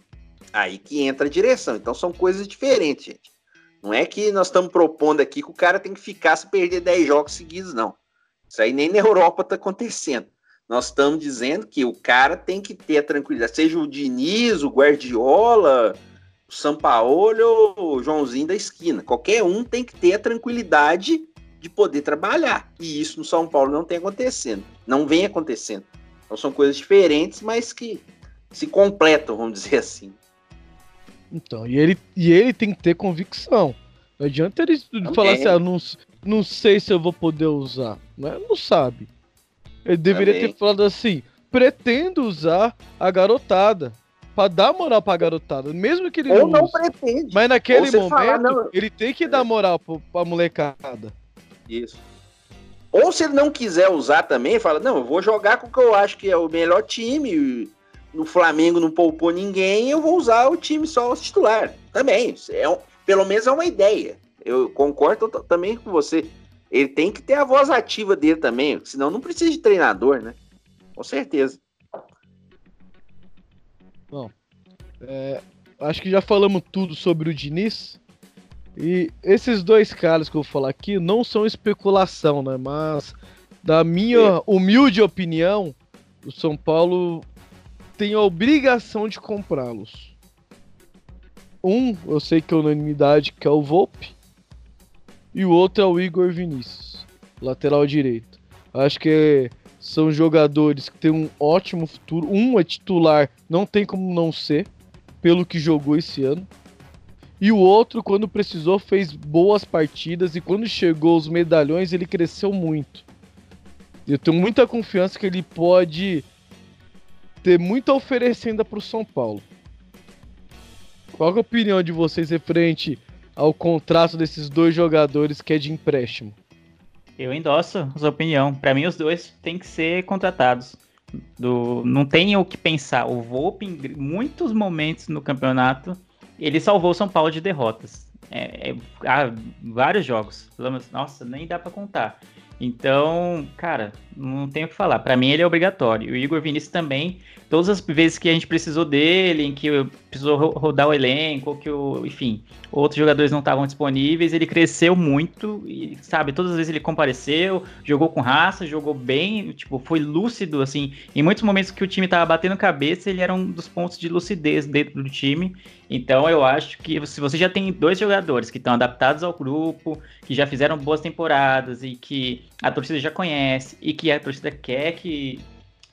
Aí que entra a direção. Então são coisas diferentes, gente. Não é que nós estamos propondo aqui que o cara tem que ficar se perder 10 jogos seguidos, não. Isso aí nem na Europa está acontecendo. Nós estamos dizendo que o cara tem que ter a tranquilidade, seja o Diniz, o Guardiola, o Sampaoli ou o Joãozinho da esquina. Qualquer um tem que ter a tranquilidade de poder trabalhar. E isso no São Paulo não tem acontecendo. Não vem acontecendo. Então são coisas diferentes, mas que se completam, vamos dizer assim. Então, e ele, e ele tem que ter convicção. Não adianta ele Também. falar assim, ah, não, não sei se eu vou poder usar. Né? Não sabe. Ele deveria Também. ter falado assim: pretendo usar a garotada. Pra dar moral pra garotada. Mesmo que ele Ou não, não pretende. Mas naquele momento, falar, ele tem que é. dar moral pra, pra molecada. Isso. Ou se ele não quiser usar também, fala: não, eu vou jogar com o que eu acho que é o melhor time no Flamengo não poupou ninguém, eu vou usar o time só os titular. Também, é um, pelo menos é uma ideia. Eu concordo também com você. Ele tem que ter a voz ativa dele também, senão não precisa de treinador, né? Com certeza. Bom, é, acho que já falamos tudo sobre o Diniz. E esses dois caras que eu vou falar aqui não são especulação, né? Mas, da minha humilde opinião, o São Paulo tem a obrigação de comprá-los. Um, eu sei que é unanimidade, que é o Volpe. E o outro é o Igor Vinícius, lateral direito. Acho que são jogadores que têm um ótimo futuro. Um é titular, não tem como não ser, pelo que jogou esse ano. E o outro, quando precisou, fez boas partidas e quando chegou os medalhões, ele cresceu muito. Eu tenho muita confiança que ele pode ter muito a oferecer ainda para o São Paulo. Qual é a opinião de vocês referente ao contrato desses dois jogadores que é de empréstimo? Eu endosso a sua opinião. Para mim, os dois têm que ser contratados. Do, não tem o que pensar. O Volpe, em muitos momentos no campeonato, ele salvou o São Paulo de derrotas. É, é, há vários jogos. Nossa, nem dá para contar. Então, cara, não tenho o que falar. Para mim ele é obrigatório. O Igor Vinícius também, todas as vezes que a gente precisou dele, em que precisou rodar o elenco, que o, enfim, outros jogadores não estavam disponíveis, ele cresceu muito e, sabe, todas as vezes ele compareceu, jogou com raça, jogou bem, tipo, foi lúcido, assim. Em muitos momentos que o time tava batendo cabeça, ele era um dos pontos de lucidez dentro do time. Então eu acho que se você já tem dois jogadores que estão adaptados ao grupo, que já fizeram boas temporadas e que a torcida já conhece e que a torcida quer que,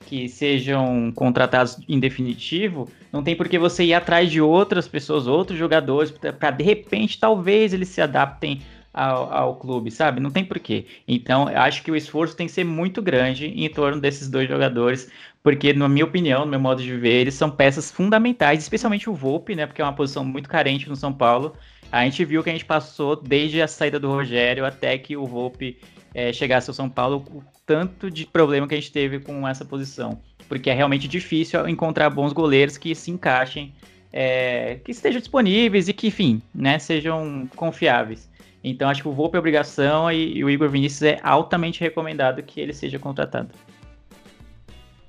que sejam contratados em definitivo, não tem por que você ir atrás de outras pessoas, outros jogadores, para de repente talvez eles se adaptem ao, ao, clube, sabe? Não tem porquê. Então, acho que o esforço tem que ser muito grande em torno desses dois jogadores, porque, na minha opinião, no meu modo de ver, eles são peças fundamentais, especialmente o Volpe, né? Porque é uma posição muito carente no São Paulo. A gente viu que a gente passou desde a saída do Rogério até que o Volpe é, chegasse ao São Paulo, o tanto de problema que a gente teve com essa posição. Porque é realmente difícil encontrar bons goleiros que se encaixem, é, que estejam disponíveis e que, enfim, né, sejam confiáveis. Então acho que o Volpe é obrigação e, e o Igor Vinícius é altamente recomendado que ele seja contratado.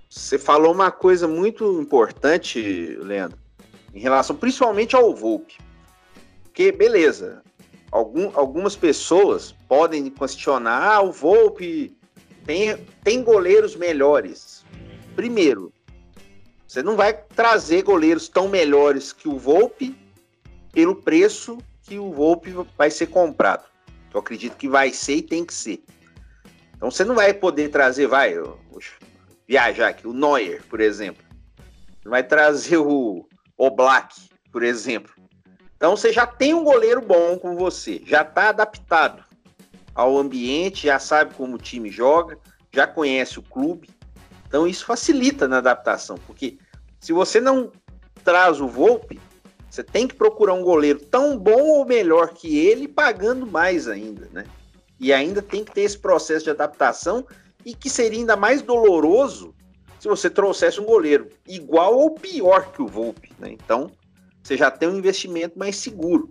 Você falou uma coisa muito importante, Leandro, em relação principalmente ao Volpe. Porque, beleza, algum, algumas pessoas podem questionar: ah, o Volpe tem, tem goleiros melhores. Primeiro, você não vai trazer goleiros tão melhores que o Volpe pelo preço que o Volpe vai ser comprado. Eu acredito que vai ser e tem que ser. Então você não vai poder trazer, vai, viajar aqui, o Neuer, por exemplo. Vai trazer o Oblak, por exemplo. Então você já tem um goleiro bom com você, já está adaptado ao ambiente, já sabe como o time joga, já conhece o clube. Então isso facilita na adaptação, porque se você não traz o Volpe, você tem que procurar um goleiro tão bom ou melhor que ele, pagando mais ainda, né? E ainda tem que ter esse processo de adaptação e que seria ainda mais doloroso se você trouxesse um goleiro igual ou pior que o Volpe, né? Então, você já tem um investimento mais seguro.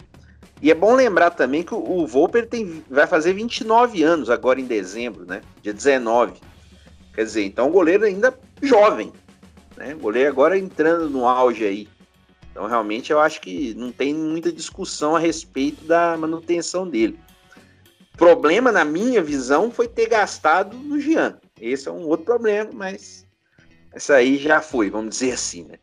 E é bom lembrar também que o, Volpe ele tem, vai fazer 29 anos agora em dezembro, né? Dia 19. Quer dizer, então o goleiro ainda jovem, né? O goleiro agora entrando no auge aí. Então, realmente, eu acho que não tem muita discussão a respeito da manutenção dele. O problema, na minha visão, foi ter gastado no Jean. Esse é um outro problema, mas essa aí já foi, vamos dizer assim, né?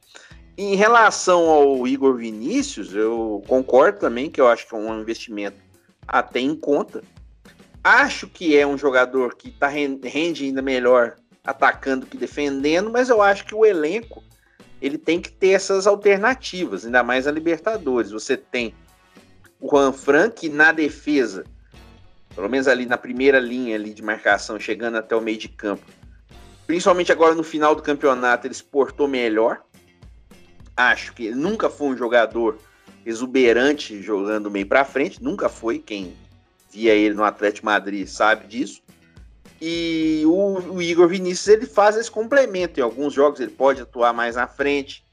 Em relação ao Igor Vinícius, eu concordo também que eu acho que é um investimento até em conta. Acho que é um jogador que tá, rende ainda melhor atacando que defendendo, mas eu acho que o elenco ele tem que ter essas alternativas, ainda mais a Libertadores. Você tem o Juan Frank na defesa, pelo menos ali na primeira linha ali de marcação, chegando até o meio de campo. Principalmente agora no final do campeonato, ele se portou melhor. Acho que ele nunca foi um jogador exuberante jogando meio para frente, nunca foi. Quem via ele no Atlético Madrid sabe disso. E o, o, Igor Vinícius ele faz esse complemento. Em alguns jogos ele pode atuar mais na frente,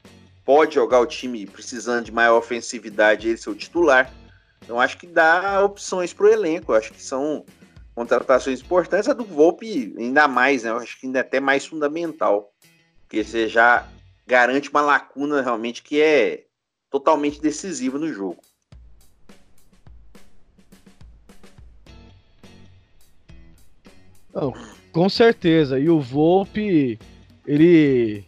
pode jogar o time precisando de maior ofensividade, ele ser o titular. Então acho que dá opções para o elenco. Acho que são contratações importantes. A do Volpe ainda mais, né? Eu acho que ainda é até mais fundamental. Porque você já garante uma lacuna realmente que é totalmente decisiva no jogo. Não, com certeza. E o Volpe, ele,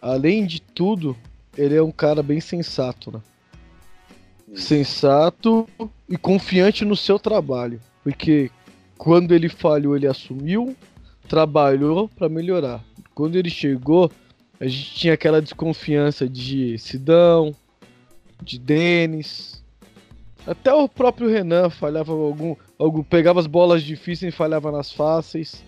além de tudo, ele é um cara bem sensato, né? Sensato e confiante no seu trabalho. Porque quando ele falhou, ele assumiu, trabalhou para melhorar. Quando ele chegou, a gente tinha aquela desconfiança de Sidão, de Denis. Até o próprio Renan falhava algum, algum. Pegava as bolas difíceis e falhava nas fáceis.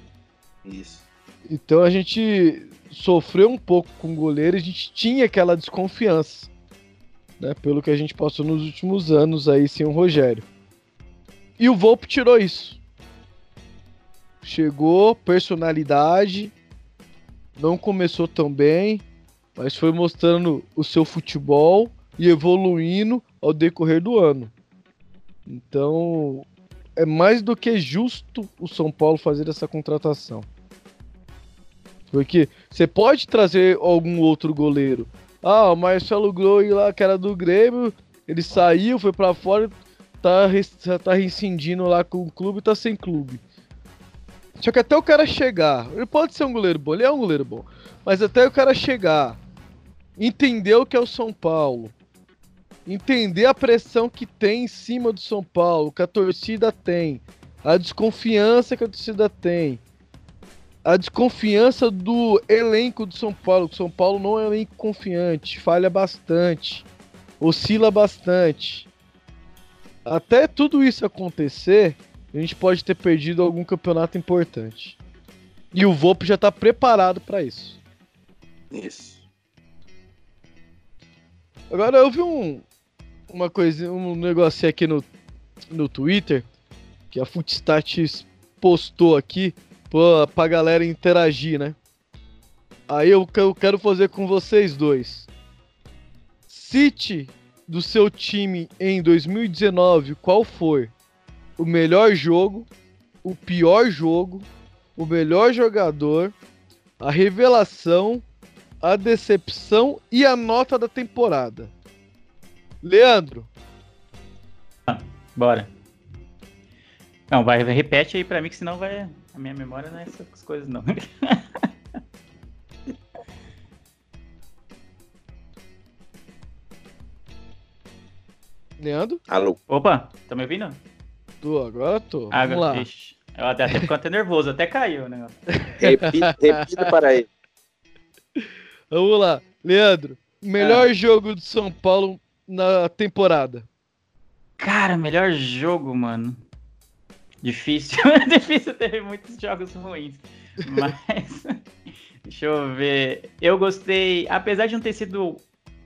Isso. Então a gente sofreu um pouco com o goleiro e a gente tinha aquela desconfiança. Né, pelo que a gente passou nos últimos anos aí sem o Rogério. E o Volpe tirou isso. Chegou, personalidade, não começou tão bem, mas foi mostrando o seu futebol e evoluindo ao decorrer do ano. Então, é mais do que justo o São Paulo fazer essa contratação. Porque você pode trazer algum outro goleiro. Ah, o Marcelo Groi lá, que era do Grêmio, ele saiu, foi para fora, tá, tá rescindindo lá com o clube, tá sem clube. Só que até o cara chegar, ele pode ser um goleiro bom, ele é um goleiro bom, mas até o cara chegar, entender o que é o São Paulo, entender a pressão que tem em cima do São Paulo, que a torcida tem, a desconfiança que a torcida tem, a desconfiança do elenco do São Paulo, que o São Paulo não é um elenco confiante, falha bastante, oscila bastante. Até tudo isso acontecer, a gente pode ter perdido algum campeonato importante. E o Volpe já tá preparado para isso. Isso. Agora eu vi um uma coisa, um negócio aqui no, no Twitter que a Footstats postou aqui pra, pra galera interagir, né? Aí eu, eu quero fazer com vocês dois. Cite do seu time em 2019 qual foi o melhor jogo, o pior jogo, o melhor jogador, a revelação, a decepção e a nota da temporada. Leandro. Bora. Não, vai, repete aí pra mim, que senão vai. A minha memória não é essas coisas, não. (laughs) Leandro? Alô. Opa, tá me ouvindo? Tô, agora tô. Ah, Vamos lá. ixi, eu até, até ficou até nervoso, até caiu o negócio. (laughs) Repita, repita para ele. (laughs) Vamos lá. Leandro, melhor jogo do São Paulo na temporada. Cara, melhor jogo, mano. Difícil. (laughs) Difícil ter muitos jogos ruins. Mas. (laughs) Deixa eu ver. Eu gostei. Apesar de não ter sido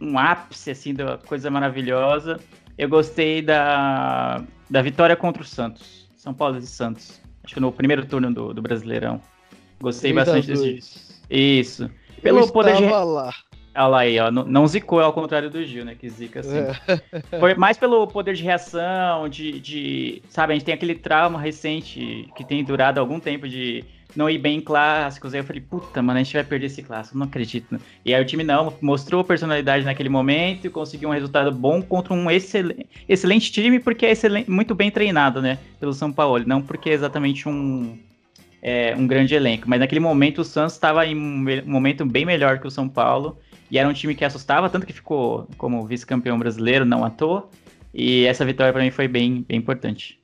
um ápice, assim, da coisa maravilhosa, eu gostei da, da vitória contra o Santos. São Paulo de Santos. Acho que no primeiro turno do, do Brasileirão. Gostei bastante desse. Isso. Eu Pelo poder de. lá. Olha lá aí, ó. Não, não zicou, ao contrário do Gil, né? Que zica assim. É. Foi mais pelo poder de reação, de, de. Sabe, a gente tem aquele trauma recente que tem durado algum tempo de não ir bem em clássicos. Aí eu falei, puta, mano, a gente vai perder esse clássico, não acredito. E aí o time não, mostrou personalidade naquele momento e conseguiu um resultado bom contra um excel- excelente time, porque é excelen- muito bem treinado, né? Pelo São Paulo. Não porque é exatamente um. é, um grande elenco, mas naquele momento o Santos estava em um me- momento bem melhor que o São Paulo e era um time que assustava, tanto que ficou como vice-campeão brasileiro, não à toa. E essa vitória para mim foi bem, bem importante.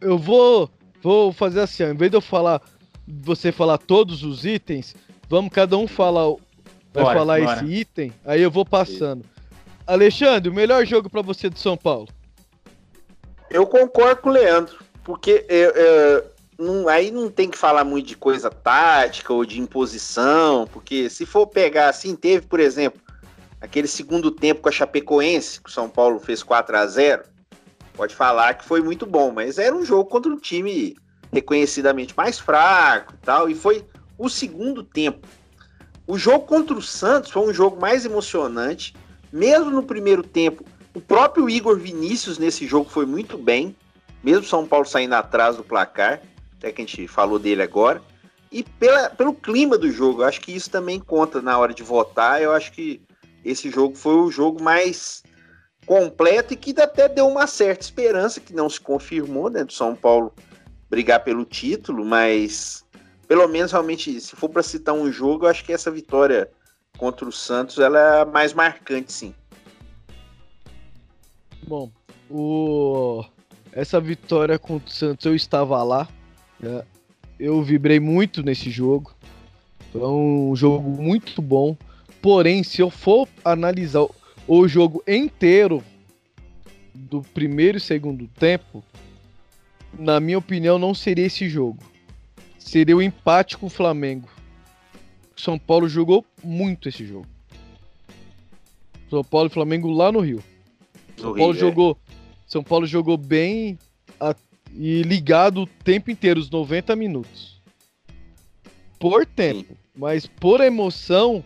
Eu vou, vou fazer assim, ó, em vez de eu falar, você falar todos os itens, vamos cada um falar, o- vai Bora, falar bora. esse item, aí eu vou passando. Alexandre, o melhor jogo pra você do São Paulo? Eu concordo com o Leandro, porque é, é, não- aí não tem que falar muito de coisa tática ou de imposição, porque se for pegar assim, teve, por exemplo, aquele segundo tempo com a Chapecoense, que o São Paulo fez 4 a 0 pode falar que foi muito bom, mas era um jogo contra um time reconhecidamente mais fraco e tal, e foi o segundo tempo. O jogo contra o Santos foi um jogo mais emocionante, mesmo no primeiro tempo. O próprio Igor Vinícius nesse jogo foi muito bem, mesmo São Paulo saindo atrás do placar, até que a gente falou dele agora. E pela, pelo clima do jogo, eu acho que isso também conta na hora de votar. Eu acho que esse jogo foi o jogo mais completo e que até deu uma certa esperança, que não se confirmou, né, do São Paulo brigar pelo título, mas pelo menos realmente, se for para citar um jogo, eu acho que essa vitória contra o Santos ela é mais marcante, sim. Bom, o... essa vitória contra o Santos eu estava lá. Né? Eu vibrei muito nesse jogo. Foi um jogo muito bom. Porém, se eu for analisar o jogo inteiro do primeiro e segundo tempo, na minha opinião, não seria esse jogo. Seria o empate com o Flamengo. São Paulo jogou muito esse jogo. São Paulo e Flamengo lá no Rio. São Paulo é. jogou. É. São Paulo jogou bem e ligado o tempo inteiro, os 90 minutos. Por tempo. Mas por emoção,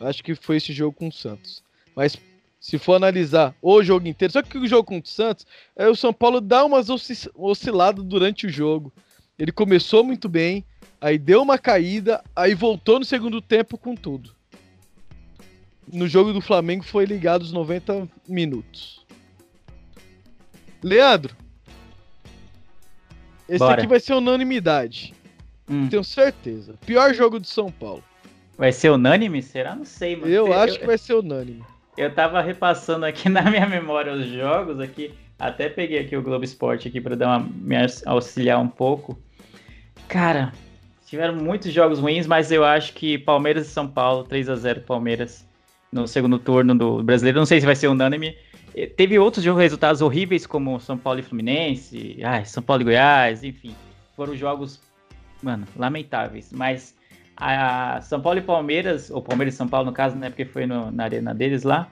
acho que foi esse jogo com o Santos. Mas se for analisar o jogo inteiro, só que o jogo contra o Santos, é o São Paulo dá umas osciladas durante o jogo. Ele começou muito bem, aí deu uma caída, aí voltou no segundo tempo com tudo. No jogo do Flamengo foi ligado os 90 minutos. Leandro, esse Bora. aqui vai ser unanimidade. Hum. Tenho certeza. Pior jogo de São Paulo. Vai ser unânime? Será? Não sei, mano. Eu acho que vai ser unânime. Eu tava repassando aqui (laughs) na minha memória os jogos aqui. Até peguei aqui o Globo Esporte aqui para dar uma me auxiliar um pouco. Cara, tiveram muitos jogos ruins, mas eu acho que Palmeiras e São Paulo, 3 a 0 Palmeiras no segundo turno do Brasileiro. Não sei se vai ser unânime. Teve outros resultados horríveis como São Paulo e Fluminense, ai, São Paulo e Goiás, enfim. Foram jogos, mano, lamentáveis, mas a São Paulo e Palmeiras, ou Palmeiras e São Paulo no caso, né, porque foi no, na arena deles lá,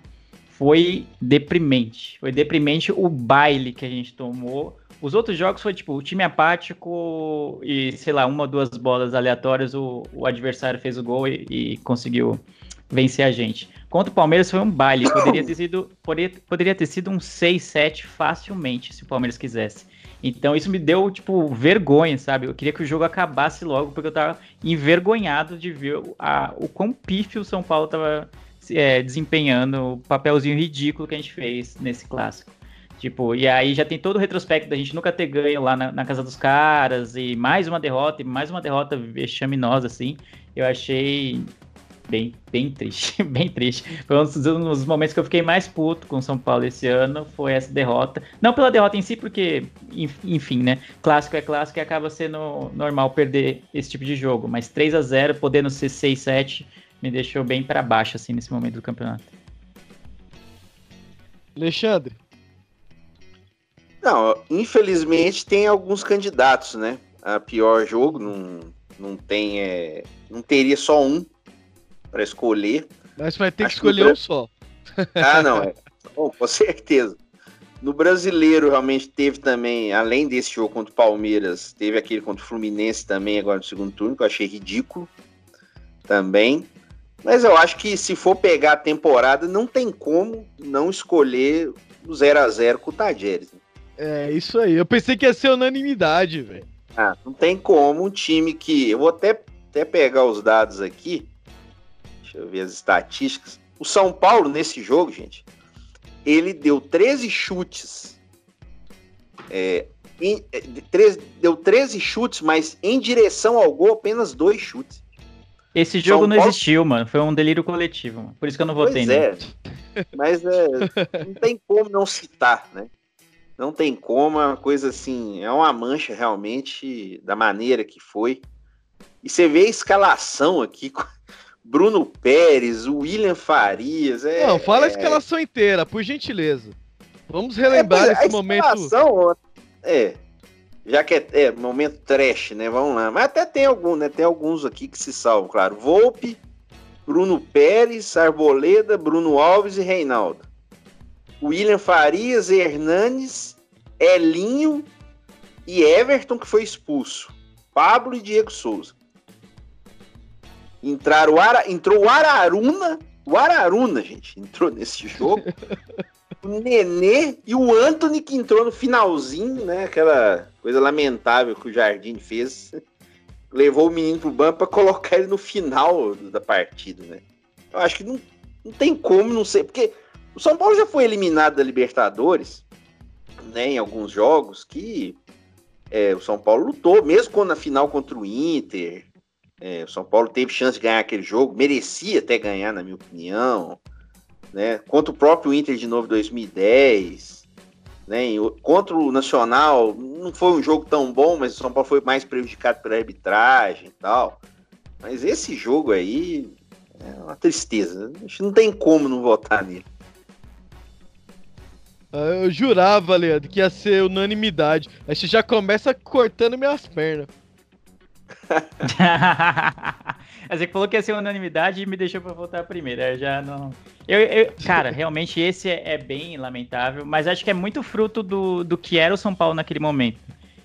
foi deprimente. Foi deprimente o baile que a gente tomou. Os outros jogos foi tipo o time apático e, sei lá, uma ou duas bolas aleatórias, o, o adversário fez o gol e, e, conseguiu vencer a gente. Contra o Palmeiras foi um baile. (coughs) Poderia ter sido, poderia, poderia ter sido um 6-7 facilmente, se o Palmeiras quisesse. Então isso me deu, tipo, vergonha, sabe? Eu queria que o jogo acabasse logo, porque eu tava envergonhado de ver a, o quão pífio o São Paulo tava é, desempenhando o papelzinho ridículo que a gente fez nesse clássico. Tipo, e aí já tem todo o retrospecto da gente nunca ter ganho lá na, na, casa dos caras, e mais uma derrota, e mais uma derrota vexaminosa, assim. Eu achei bem, bem triste, (laughs) bem triste. Foi um dos momentos que eu fiquei mais puto com o São Paulo esse ano, foi essa derrota. Não pela derrota em si, porque, enfim, né? Clássico é clássico e acaba sendo normal perder esse tipo de jogo. Mas 3 a 0 podendo ser 6 7 me deixou bem para baixo, assim, nesse momento do campeonato. Alexandre. Não, infelizmente tem alguns candidatos, né? A pior jogo, não, não tem. É, não teria só um para escolher. Mas vai ter Acho que escolher que um só. Ah, não, é. Bom, (laughs) com certeza. No brasileiro, realmente teve também, além desse jogo contra o Palmeiras, teve aquele contra o Fluminense também, agora no segundo turno, que eu achei ridículo também. Mas eu acho que se for pegar a temporada, não tem como não escolher o 0 a 0 com o Tajeres. Né? É, isso aí. Eu pensei que ia ser unanimidade, velho. Ah, não tem como um time que. Eu vou até, até pegar os dados aqui. Deixa eu ver as estatísticas. O São Paulo, nesse jogo, gente, ele deu 13 chutes. É, em, 13, é, deu 13 chutes, mas em direção ao gol, apenas dois chutes. Esse jogo São não Paulo... existiu, mano. Foi um delírio coletivo. Mano. Por isso que eu não votei pois é. Mas é, não tem como não citar, né? Não tem como, é uma coisa assim, é uma mancha realmente da maneira que foi. E você vê a escalação aqui, (laughs) Bruno Pérez, William Farias. É, não, fala a é. escalação inteira, por gentileza. Vamos relembrar é, esse momento. É, já que é, é, momento trash, né? Vamos lá. Mas até tem algum, né? Tem alguns aqui que se salvam, claro. Volpe, Bruno Pérez, Arboleda, Bruno Alves e Reinaldo. William Farias, Hernanes, Elinho e Everton, que foi expulso. Pablo e Diego Souza. Entraram o Ara... Entrou o Araruna. O Araruna, gente, entrou nesse jogo. (laughs) o Nenê e o Anthony que entrou no finalzinho, né? Aquela coisa lamentável que o Jardim fez. (laughs) Levou o menino pro banco para colocar ele no final da partida, né? Eu acho que não, não tem como, não sei, porque o São Paulo já foi eliminado da Libertadores, né, em alguns jogos que é, o São Paulo lutou, mesmo quando na final contra o Inter, é, o São Paulo teve chance de ganhar aquele jogo, merecia até ganhar, na minha opinião. Né? Contra o próprio Inter de novo 2010. Né? Contra o Nacional, não foi um jogo tão bom, mas o São Paulo foi mais prejudicado pela arbitragem e tal. Mas esse jogo aí é uma tristeza. A gente não tem como não votar nele. Ah, eu jurava, Leandro, que ia ser unanimidade. Aí você já começa cortando minhas pernas. (laughs) você falou que ia ser unanimidade e me deixou pra votar primeiro. Eu já não. Eu, eu... Cara, realmente esse é, é, bem lamentável, mas acho que é muito fruto do, do que era o São Paulo naquele momento.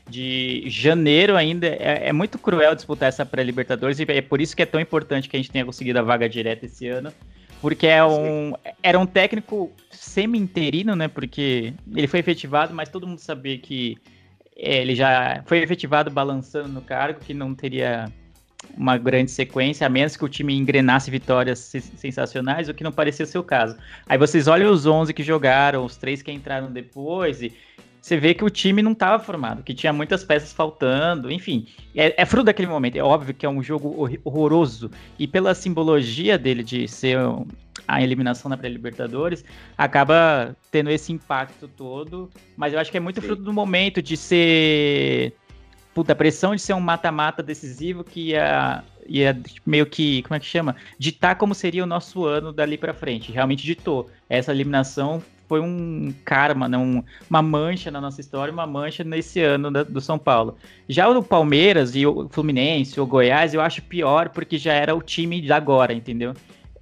De janeiro ainda. É, é muito cruel disputar essa pré-Libertadores e é por isso que é tão importante que a gente tenha conseguido a vaga direta esse ano. Porque é um, era um técnico semi-interino, né? Porque ele foi efetivado, mas todo mundo sabia que é, ele já foi efetivado balançando no cargo, que não teria uma grande sequência, a menos que o time engrenasse vitórias sensacionais, o que não parecia ser o caso. Aí vocês olham os 11 que jogaram, os três que entraram depois, e você vê que o time não estava formado, que tinha muitas peças faltando, enfim. É, é fruto daquele momento. É óbvio que é um jogo horroroso. E pela simbologia dele de ser a eliminação na pré-Libertadores, acaba tendo esse impacto todo. Mas eu acho que é muito Sim. fruto do momento de ser. Puta, a pressão de ser um mata-mata decisivo que ia, ia meio que, como é que chama? Ditar como seria o nosso ano dali para frente. Realmente ditou. Essa eliminação foi um karma, né? um, uma mancha na nossa história, uma mancha nesse ano da, do São Paulo. Já o Palmeiras e o Fluminense, o Goiás, eu acho pior porque já era o time de agora, entendeu?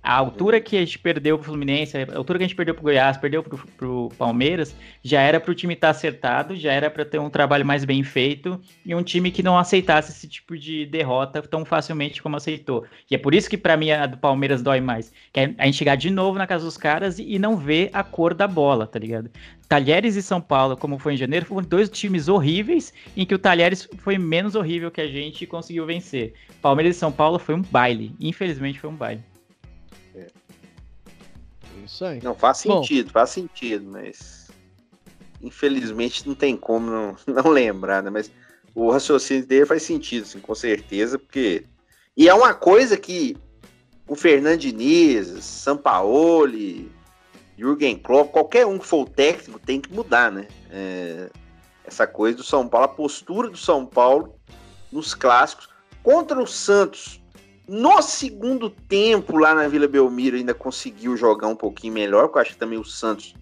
A altura que a gente perdeu pro Fluminense, a altura que a gente perdeu pro Goiás, perdeu pro, pro Palmeiras, já era pro time estar tá acertado, já era para ter um trabalho mais bem feito e um time que não aceitasse esse tipo de derrota tão facilmente como aceitou. E é por isso que para mim a do Palmeiras dói mais, que é a gente chegar de novo na casa dos caras e não ver a cor da bola, tá ligado? Talheres e São Paulo, como foi em janeiro, foram dois times horríveis, em que o Talheres foi menos horrível que a gente e conseguiu vencer. Palmeiras e São Paulo foi um baile, infelizmente foi um baile. Isso aí. Não faz sentido, Bom, faz sentido, mas infelizmente não tem como não, (laughs) não lembrar, né? Mas o raciocínio dele faz sentido, assim, com certeza, porque. E é uma coisa que o Fernando Diniz, Sampaoli, Jürgen Klopp, qualquer um que for o técnico tem que mudar, né? É, essa coisa do São Paulo, a postura do São Paulo nos clássicos contra o Santos no segundo tempo, lá na Vila Belmiro, ainda conseguiu jogar um pouquinho melhor, porque eu acho que também o Santos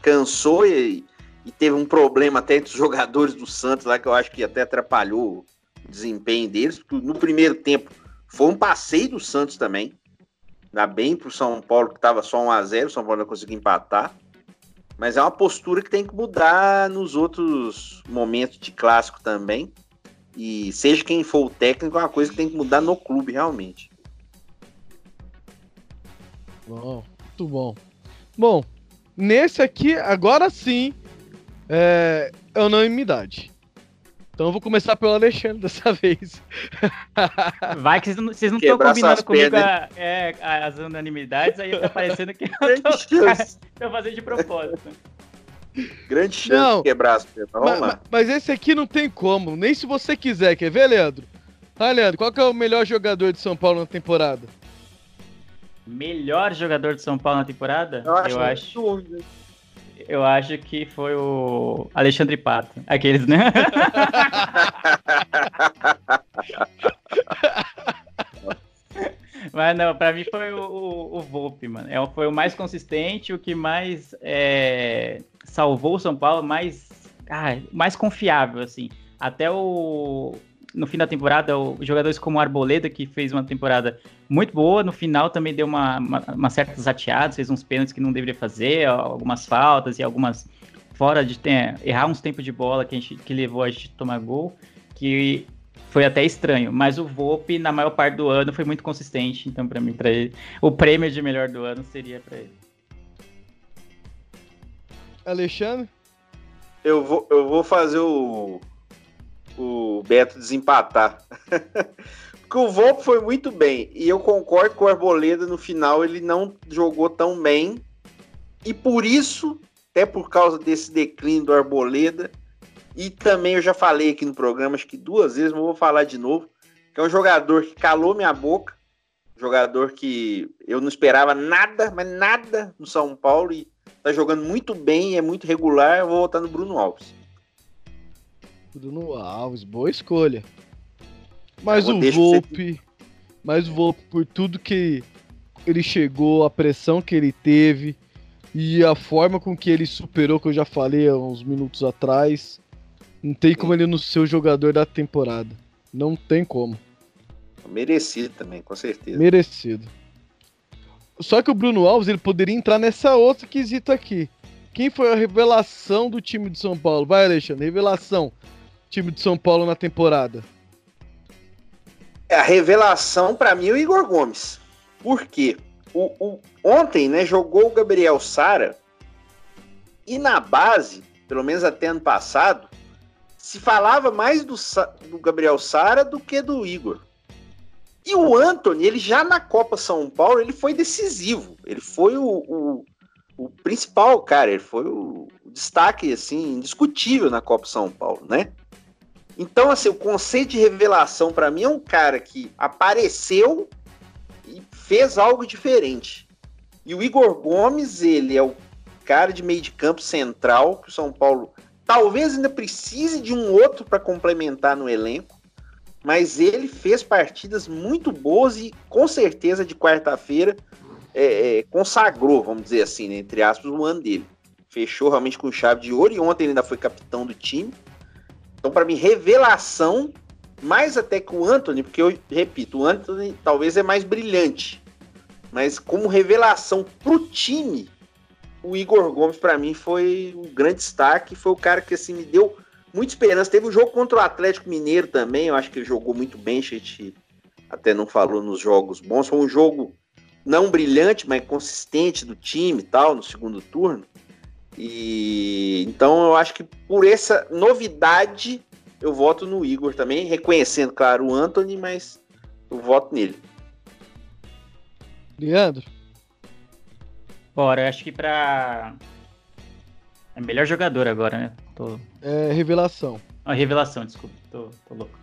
cansou e, e teve um problema até entre os (laughs) jogadores do Santos lá, que eu acho que até atrapalhou o desempenho deles. No primeiro tempo foi um passeio do Santos também. Ainda bem pro São Paulo, que estava só 1 a 0 o São Paulo não conseguiu empatar. Mas é uma postura que tem que mudar nos outros momentos de clássico também. E seja quem for o técnico, é uma coisa que tem que mudar no clube, realmente. Bom, muito bom. Bom, nesse aqui, agora sim, é, unanimidade. Então eu vou começar pelo Alexandre (laughs) dessa vez. Vai que vocês não estão combinando comigo a, é, as unanimidades, aí tá parecendo que eu (laughs) tô, (laughs) tô fazendo de propósito. Grande chance não, de quebrar as pernas. Vamos mas, lá. Mas esse aqui não tem como, nem se você quiser. Quer ver, Leandro? Ah, Leandro, qual que é o melhor jogador de São Paulo na temporada? Melhor jogador de São Paulo na temporada? Eu acho. Eu acho, eu acho que foi o Alexandre Pato. Aqueles, né? (laughs) (laughs) Mas não, pra mim foi o, o, o Volpe, mano. É, foi o mais consistente, o que mais é, salvou o São Paulo, mais, ah, mais confiável, assim. Até o. No fim da temporada, os jogadores como o Arboleda, que fez uma temporada muito boa, no final também deu uma, uma, uma certa zateada, fez uns pênaltis que não deveria fazer, algumas faltas e algumas fora de ter, errar uns tempos de bola que, a gente, que levou a gente a tomar gol, que foi até estranho, mas o Volpe na maior parte do ano foi muito consistente, então para mim, para ele, o prêmio de melhor do ano seria para ele. Alexandre? Eu vou, eu vou fazer o, o Beto desempatar. (laughs) Porque o Volpe foi muito bem. E eu concordo com o Arboleda no final, ele não jogou tão bem. E por isso, até por causa desse declínio do Arboleda, E também eu já falei aqui no programa, acho que duas vezes, mas vou falar de novo, que é um jogador que calou minha boca, jogador que eu não esperava nada, mas nada no São Paulo e tá jogando muito bem, é muito regular, eu vou votar no Bruno Alves. Bruno Alves, boa escolha. Mas o Volpe, mas o Volpe por tudo que ele chegou, a pressão que ele teve e a forma com que ele superou, que eu já falei há uns minutos atrás, não tem como ele não ser o jogador da temporada. Não tem como. Merecido também, com certeza. Merecido. Só que o Bruno Alves ele poderia entrar nessa outra quesito aqui. Quem foi a revelação do time de São Paulo? Vai, Alexandre, revelação. Time de São Paulo na temporada. É, a revelação para mim é o Igor Gomes. Por quê? O, o, ontem, né, jogou o Gabriel Sara e na base, pelo menos até ano passado, se falava mais do, do Gabriel Sara do que do Igor. E o Anthony, ele já na Copa São Paulo, ele foi decisivo. Ele foi o, o, o principal, cara. Ele foi o, o destaque, assim, indiscutível na Copa São Paulo, né? Então, assim, o conceito de revelação para mim é um cara que apareceu e fez algo diferente. E o Igor Gomes, ele é o cara de meio de campo central que o São Paulo talvez ainda precise de um outro para complementar no elenco, mas ele fez partidas muito boas e com certeza de quarta-feira é, é, consagrou, vamos dizer assim, né, entre aspas, o ano dele. Fechou realmente com chave de ouro e ontem ele ainda foi capitão do time. Então, para mim, revelação, mais até que o Anthony, porque eu repito, o Anthony talvez é mais brilhante, mas como revelação pro time, o Igor Gomes, para mim, foi um grande destaque. Foi o cara que assim, me deu muita esperança. Teve o um jogo contra o Atlético Mineiro também. Eu acho que ele jogou muito bem. A gente até não falou nos jogos bons. Foi um jogo não brilhante, mas consistente do time tal, no segundo turno. E então eu acho que por essa novidade eu voto no Igor também, reconhecendo, claro, o Anthony, mas eu voto nele. Leandro? Bora, acho que pra. É melhor jogador agora, né? Tô... É revelação. Ah, revelação, desculpa, tô, tô louco.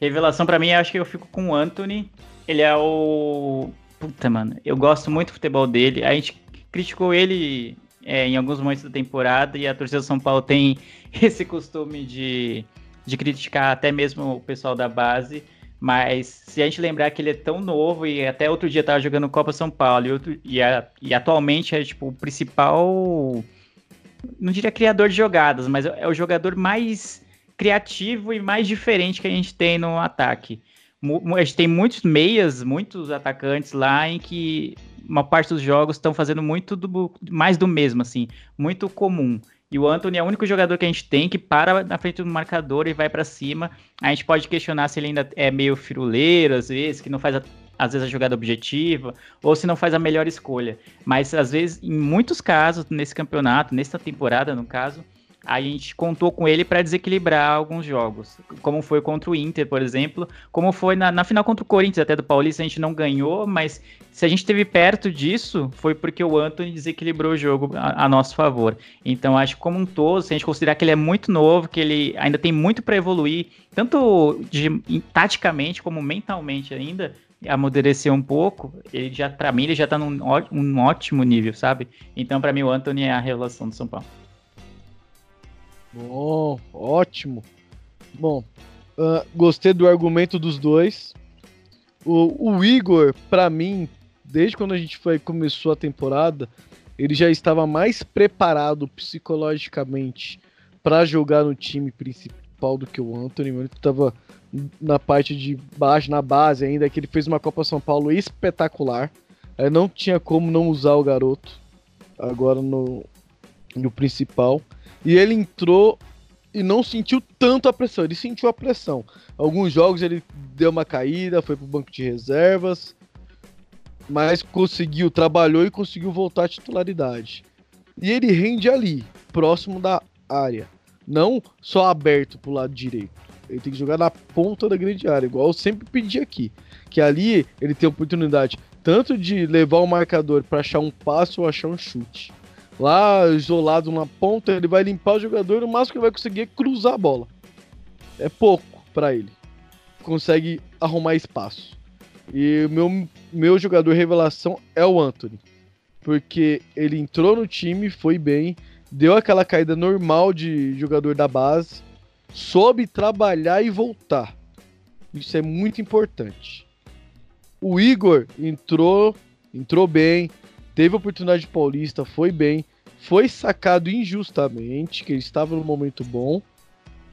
Revelação pra mim, acho que eu fico com o Anthony. Ele é o. Puta, mano, eu gosto muito do futebol dele. A gente criticou ele é, em alguns momentos da temporada e a torcida do São Paulo tem (laughs) esse costume de, de criticar até mesmo o pessoal da base. Mas se a gente lembrar que ele é tão novo e até outro dia tava jogando Copa São Paulo e, outro, e, a, e atualmente é tipo o principal, não diria criador de jogadas, mas é o jogador mais criativo e mais diferente que a gente tem no ataque. A gente tem muitos meias, muitos atacantes lá em que uma parte dos jogos estão fazendo muito do, mais do mesmo, assim, muito comum. E o Anthony é o único jogador que a gente tem que para na frente do marcador e vai para cima. A gente pode questionar se ele ainda é meio firuleiro, às vezes, que não faz a, às vezes a jogada objetiva, ou se não faz a melhor escolha. Mas às vezes, em muitos casos, nesse campeonato, nessa temporada, no caso, a gente contou com ele para desequilibrar alguns jogos, como foi contra o Inter, por exemplo, como foi na, na, final contra o Corinthians, até do Paulista, a gente não ganhou, mas se a gente esteve perto disso, foi porque o Anthony desequilibrou o jogo a, a, nosso favor. Então, acho que como um todo, se a gente considerar que ele é muito novo, que ele ainda tem muito para evoluir, tanto de, taticamente como mentalmente ainda, amadurecer um pouco, ele já, para mim, ele já tá num um ótimo nível, sabe? Então, para mim, o Anthony é a revelação do São Paulo. Bom, ótimo. Bom, uh, gostei do argumento dos dois. O, o Igor, para mim, desde quando a gente foi, começou a temporada, ele já estava mais preparado psicologicamente para jogar no time principal do que o Anthony. Ele estava na parte de baixo, na base ainda, que ele fez uma Copa São Paulo espetacular. É, não tinha como não usar o garoto agora no, no principal. E ele entrou e não sentiu tanto a pressão. Ele sentiu a pressão. Alguns jogos ele deu uma caída, foi pro banco de reservas, mas conseguiu, trabalhou e conseguiu voltar à titularidade. E ele rende ali, próximo da área, não só aberto pro lado direito. Ele tem que jogar na ponta da grande área, igual eu sempre pedi aqui. Que ali ele tem oportunidade tanto de levar o marcador para achar um passo ou achar um chute. Lá isolado na ponta, ele vai limpar o jogador, o máximo que ele vai conseguir é cruzar a bola. É pouco para ele. Consegue arrumar espaço. E o meu, meu jogador revelação é o Anthony. Porque ele entrou no time, foi bem, deu aquela caída normal de jogador da base, soube trabalhar e voltar. Isso é muito importante. O Igor entrou, entrou bem, teve oportunidade paulista, foi bem, foi sacado injustamente, que ele estava no momento bom,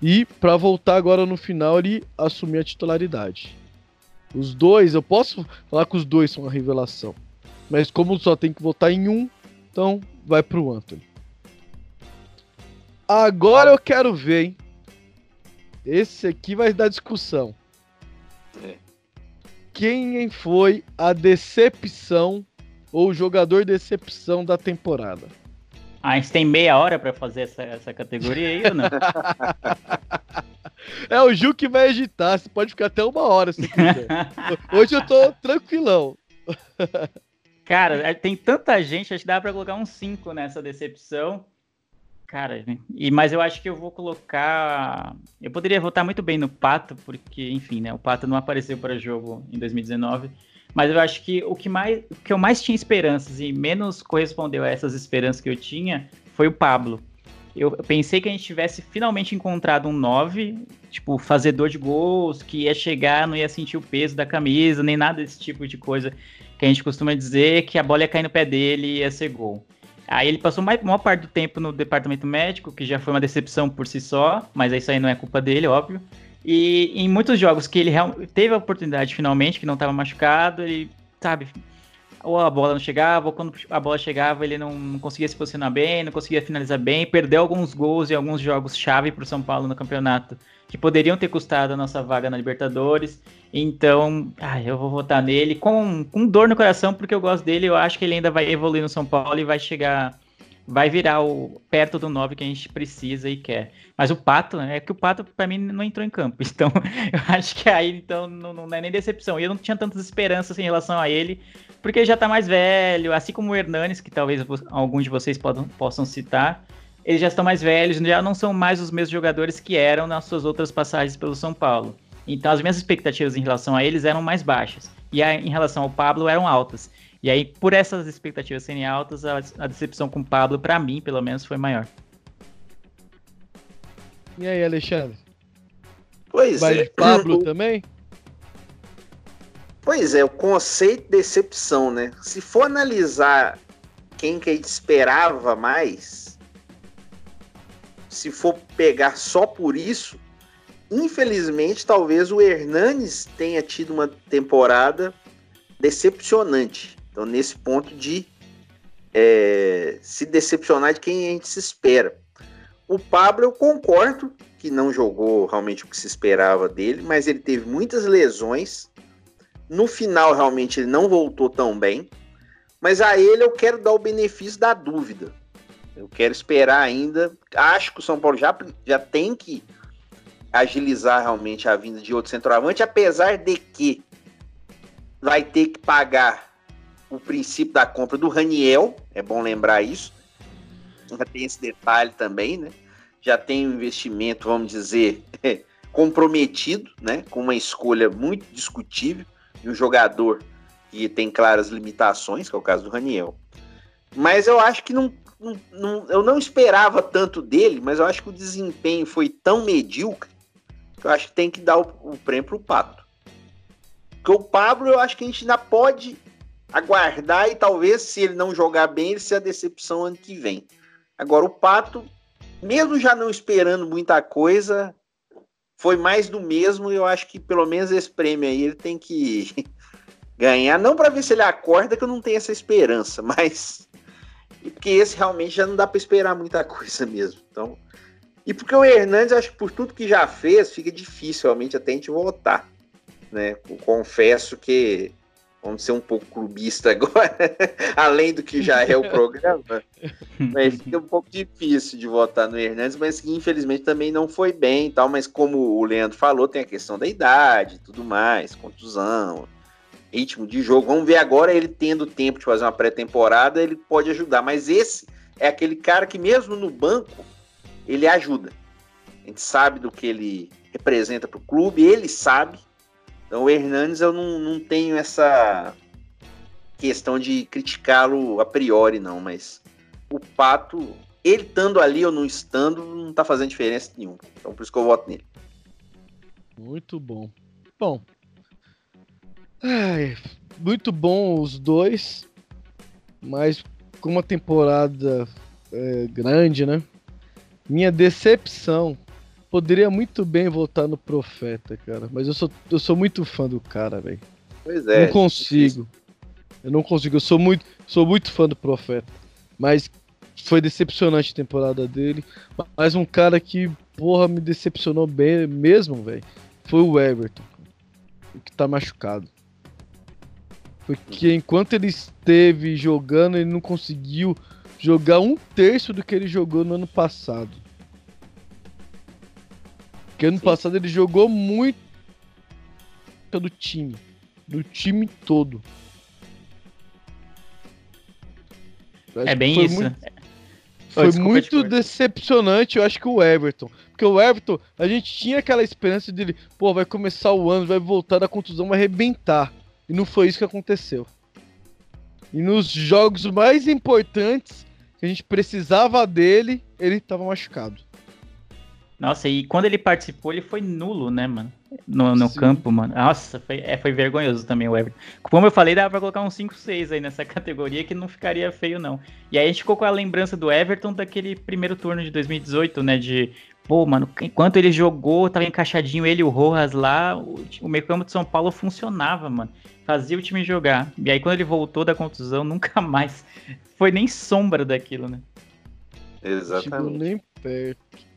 e para voltar agora no final ele assumir a titularidade. Os dois, eu posso falar que os dois são uma revelação, mas como só tem que votar em um, então vai pro Anthony. Agora eu quero ver, hein? Esse aqui vai dar discussão. É. Quem foi a decepção ou jogador decepção da temporada? Ah, a gente tem meia hora para fazer essa, essa categoria aí ou não? (laughs) é o Gil que vai agitar, você pode ficar até uma hora se quiser. (laughs) Hoje eu tô tranquilão. (laughs) Cara, é, tem tanta gente, acho que dá pra colocar um 5 nessa decepção. Cara, e, mas eu acho que eu vou colocar. Eu poderia votar muito bem no Pato, porque, enfim, né? O Pato não apareceu para jogo em 2019. Mas eu acho que o que, mais, o que eu mais tinha esperanças e menos correspondeu a essas esperanças que eu tinha foi o Pablo. Eu pensei que a gente tivesse finalmente encontrado um 9, tipo, fazedor de gols, que ia chegar, não ia sentir o peso da camisa, nem nada desse tipo de coisa que a gente costuma dizer, que a bola ia cair no pé dele e ia ser gol. Aí ele passou a maior parte do tempo no departamento médico, que já foi uma decepção por si só, mas isso aí não é culpa dele, óbvio. E em muitos jogos que ele teve a oportunidade finalmente, que não estava machucado, ele, sabe, ou a bola não chegava, ou quando a bola chegava ele não, não conseguia se posicionar bem, não conseguia finalizar bem, perdeu alguns gols e alguns jogos chave para o São Paulo no campeonato, que poderiam ter custado a nossa vaga na Libertadores. Então, ah, eu vou votar nele com, com dor no coração, porque eu gosto dele, eu acho que ele ainda vai evoluir no São Paulo e vai chegar vai virar o perto do 9 que a gente precisa e quer. Mas o Pato, é que o Pato para mim não entrou em campo. (laughs) Então, eu acho que aí então não, não é nem decepção. E eu não tinha tantas esperanças em relação a ele, porque ele já tá mais velho, assim como o Hernanes, que talvez alguns de vocês podam, possam citar. Eles já estão mais velhos, já não são mais os mesmos jogadores que eram nas suas outras passagens pelo São Paulo. Então as minhas expectativas em relação a eles eram mais baixas. E a, em relação ao Pablo eram altas. E aí, por essas expectativas serem altas, a, a decepção com o Pablo, para mim, pelo menos, foi maior. E aí, Alexandre? Pois Vai é. de Pablo (clears throat) também? Pois é, o conceito de decepção, né? Se for analisar quem que a gente esperava mais, se for pegar só por isso, infelizmente, talvez o Hernanes tenha tido uma temporada decepcionante. Então, nesse ponto de é, se decepcionar de quem a gente se espera. O Pablo, eu concordo que não jogou realmente o que se esperava dele, mas ele teve muitas lesões. No final, realmente, ele não voltou tão bem. Mas a ele eu quero dar o benefício da dúvida. Eu quero esperar ainda. Acho que o São Paulo já, já tem que agilizar realmente a vinda de outro centroavante, apesar de que vai ter que pagar o princípio da compra do Raniel, é bom lembrar isso. Já tem esse detalhe também, né? Já tem um investimento, vamos dizer, (laughs) comprometido, né? Com uma escolha muito discutível de um jogador que tem claras limitações, que é o caso do Raniel. Mas eu acho que não, não, não, eu não esperava tanto dele, mas eu acho que o desempenho foi tão medíocre que eu acho que tem que dar o, o prêmio para o Pato. Porque o Pablo, eu acho que a gente ainda pode aguardar e talvez, se ele não jogar bem, ele seja a decepção ano que vem. Agora, o Pato, mesmo já não esperando muita coisa, foi mais do mesmo eu acho que pelo menos esse prêmio aí ele tem que (laughs) ganhar. Não para ver se ele acorda, que eu não tenho essa esperança, (laughs) mas. Porque esse realmente já não dá para esperar muita coisa mesmo. Então. E porque o Hernandes, acho que por tudo que já fez, fica difícil realmente até a gente votar. Né? Confesso que Vamos ser um pouco clubista agora, (laughs) além do que já é o programa. mas (laughs) fica um pouco difícil de votar no Hernandes, mas que infelizmente também não foi bem e tal. Mas como o Leandro falou, tem a questão da idade tudo mais, contusão, ritmo de jogo. Vamos ver agora ele tendo tempo de fazer uma pré-temporada, ele pode ajudar. Mas esse é aquele cara que mesmo no banco, ele ajuda. A gente sabe do que ele representa para o clube, ele sabe. Então o Hernandes eu não, não tenho essa questão de criticá-lo a priori, não, mas o Pato, ele estando ali ou não estando, não está fazendo diferença nenhuma. Então por isso que eu voto nele. Muito bom. Bom. Ai, muito bom os dois, mas com uma temporada é, grande, né? Minha decepção poderia muito bem voltar no Profeta, cara, mas eu sou, eu sou muito fã do cara, velho. Pois é. Não consigo. Eu não consigo. Eu sou muito, sou muito fã do Profeta, mas foi decepcionante a temporada dele. Mas um cara que, porra, me decepcionou bem mesmo, velho, foi o Everton, o que tá machucado. Porque enquanto ele esteve jogando, ele não conseguiu jogar um terço do que ele jogou no ano passado. Porque ano Sim. passado ele jogou muito do time. Do time todo. É bem isso. Muito, foi oh, muito decepcionante, eu acho que o Everton. Porque o Everton, a gente tinha aquela esperança dele, pô, vai começar o ano, vai voltar da contusão, vai arrebentar. E não foi isso que aconteceu. E nos jogos mais importantes, que a gente precisava dele, ele estava machucado. Nossa, e quando ele participou, ele foi nulo, né, mano? No, no campo, mano. Nossa, foi, é, foi vergonhoso também o Everton. Como eu falei, dava pra colocar um 5-6 aí nessa (laughs) categoria que não ficaria feio, não. E aí a gente ficou com a lembrança do Everton daquele primeiro turno de 2018, né? De, pô, mano, enquanto ele jogou, tava encaixadinho ele e o Rojas lá, o, o meio campo de São Paulo funcionava, mano fazia o time jogar. E aí quando ele voltou da contusão, (laughs) nunca mais foi nem sombra daquilo, né? Exatamente. Tipo, nem perto.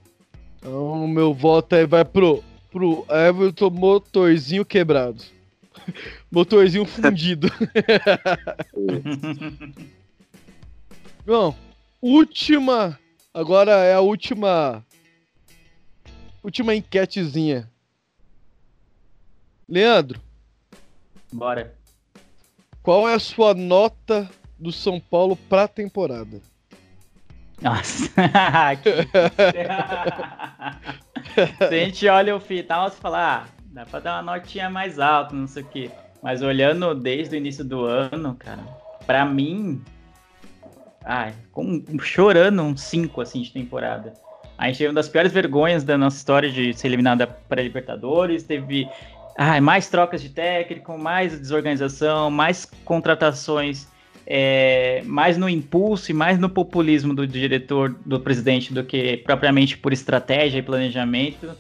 Então o meu voto aí vai pro, pro Everton motorzinho quebrado. (laughs) motorzinho fundido. (laughs) Bom, última. Agora é a última. Última enquetezinha. Leandro, Bora. Qual é a sua nota do São Paulo pra temporada? Nossa. (laughs) (laughs) Se a gente olha o final, você fala, ah, dá pra dar uma notinha mais alta, não sei o quê. Mas olhando desde o início do ano, cara, pra mim. Ai, com, chorando um 5 assim de temporada. A gente teve uma das piores vergonhas da nossa história de ser eliminada para Libertadores, teve ah, mais trocas de técnico, mais desorganização, mais contratações, é, mais no impulso e mais no populismo do diretor, do presidente, do que propriamente por estratégia e planejamento.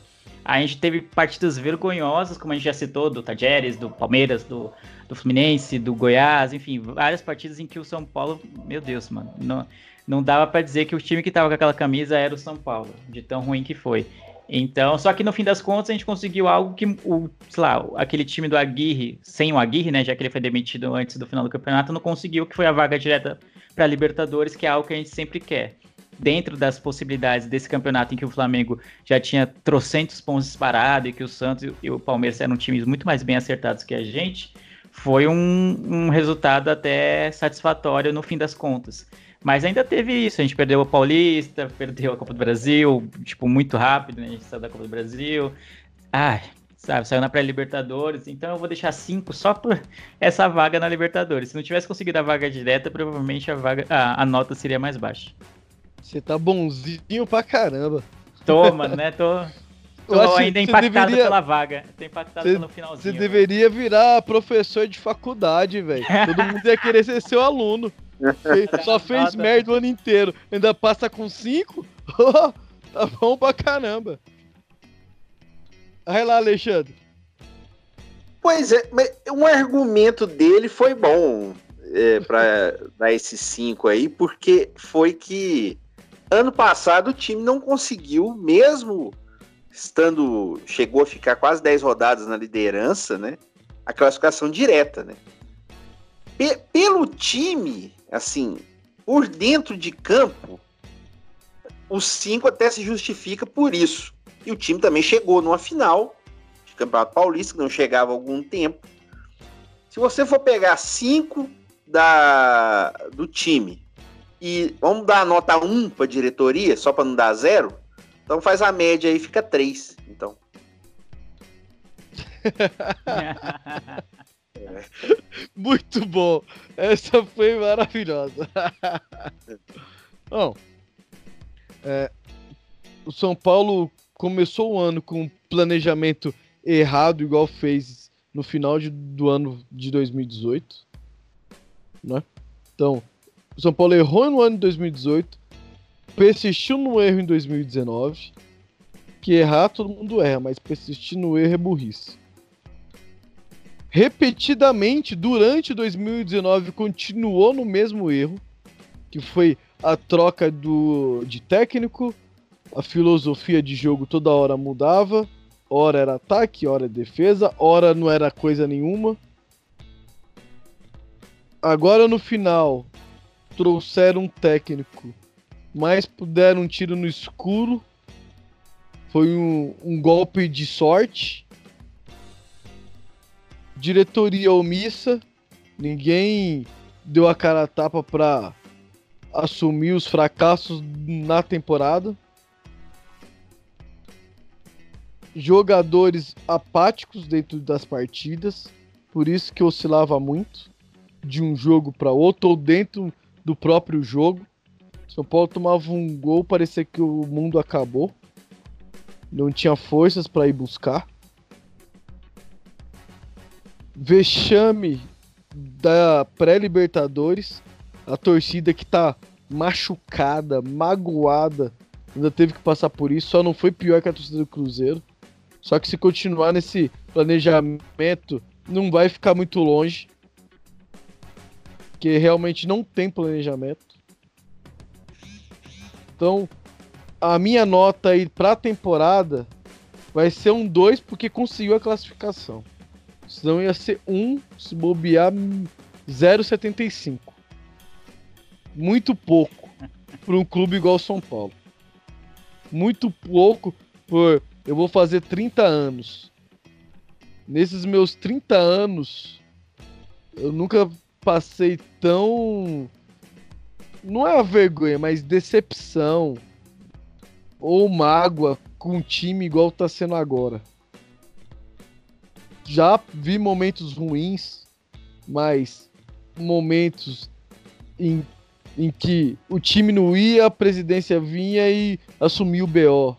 A gente teve partidas vergonhosas, como a gente já citou, do Tajeres, do Palmeiras, do, do Fluminense, do Goiás, enfim, várias partidas em que o São Paulo, meu Deus, mano, não, não dava para dizer que o time que tava com aquela camisa era o São Paulo, de tão ruim que foi. Então, só que no fim das contas a gente conseguiu algo que o, sei lá, aquele time do Aguirre, sem o Aguirre, né, já que ele foi demitido antes do final do campeonato, não conseguiu, que foi a vaga direta para Libertadores, que é algo que a gente sempre quer. Dentro das possibilidades desse campeonato em que o Flamengo já tinha trocentos pontos disparados e que o Santos e o Palmeiras eram times muito mais bem acertados que a gente, foi um, um resultado até satisfatório no fim das contas. Mas ainda teve isso, a gente perdeu o Paulista, perdeu a Copa do Brasil, tipo, muito rápido, né? A gente saiu da Copa do Brasil. Ai, sabe, saiu na pré-Libertadores, então eu vou deixar cinco só por essa vaga na Libertadores. Se não tivesse conseguido a vaga direta, provavelmente a vaga, a, a nota seria mais baixa. Você tá bonzinho pra caramba. Tô, né? Tô, (laughs) tô ainda impactado deveria... pela vaga. Tô impactado cê, pelo finalzinho. Você deveria virar professor de faculdade, velho. (laughs) Todo mundo ia querer ser seu aluno. Só fez merda o ano inteiro. Ainda passa com 5? (laughs) Oh, tá bom pra caramba. Vai lá, Alexandre. Pois é, mas um argumento dele foi bom é, para (laughs) dar esses 5 aí, porque foi que ano passado o time não conseguiu, mesmo estando. chegou a ficar quase 10 rodadas na liderança, né? A classificação direta, né? P pelo time, assim, por dentro de campo, os cinco até se justifica por isso. E o time também chegou numa final de Campeonato Paulista, que não chegava há algum tempo. Se você for pegar cinco da, do time E vamos dar nota 1 para diretoria, só para não dar zero? Então faz a média aí, fica 3. Então. (laughs) (laughs) Muito bom. Essa foi maravilhosa. (laughs) Bom, é, o São Paulo começou o ano com um planejamento errado, igual fez no final de, do ano de 2018. Né? Então, o São Paulo errou no ano de 2018, persistiu no erro em 2019. Que errar todo mundo erra, mas persistir no erro é burrice. Repetidamente, durante 2019, continuou no mesmo erro, que foi a troca do, de técnico, a filosofia de jogo toda hora mudava, hora era ataque, hora defesa, hora não era coisa nenhuma. Agora no final trouxeram um técnico, mas puderam um tiro no escuro. Foi um, um golpe de sorte. Diretoria omissa. Ninguém deu a cara a tapa para assumir os fracassos na temporada. Jogadores apáticos dentro das partidas, por isso que oscilava muito de um jogo para outro ou dentro do próprio jogo. São Paulo tomava um gol, parecia que o mundo acabou. Não tinha forças para ir buscar. Vexame da pré-Libertadores a torcida que tá machucada, magoada, ainda teve que passar por isso, só não foi pior que a torcida do Cruzeiro. Só que se continuar nesse planejamento, não vai ficar muito longe. Que realmente não tem planejamento. Então, a minha nota aí pra temporada vai ser um 2 porque conseguiu a classificação. Senão ia ser 1 um, se bobear 0,75 muito pouco para um clube igual São Paulo. Muito pouco por eu vou fazer 30 anos. Nesses meus 30 anos, eu nunca passei tão não é a vergonha, mas decepção ou mágoa com um time igual tá sendo agora. Já vi momentos ruins, mas momentos em em que o time não ia, a presidência vinha e assumia o BO.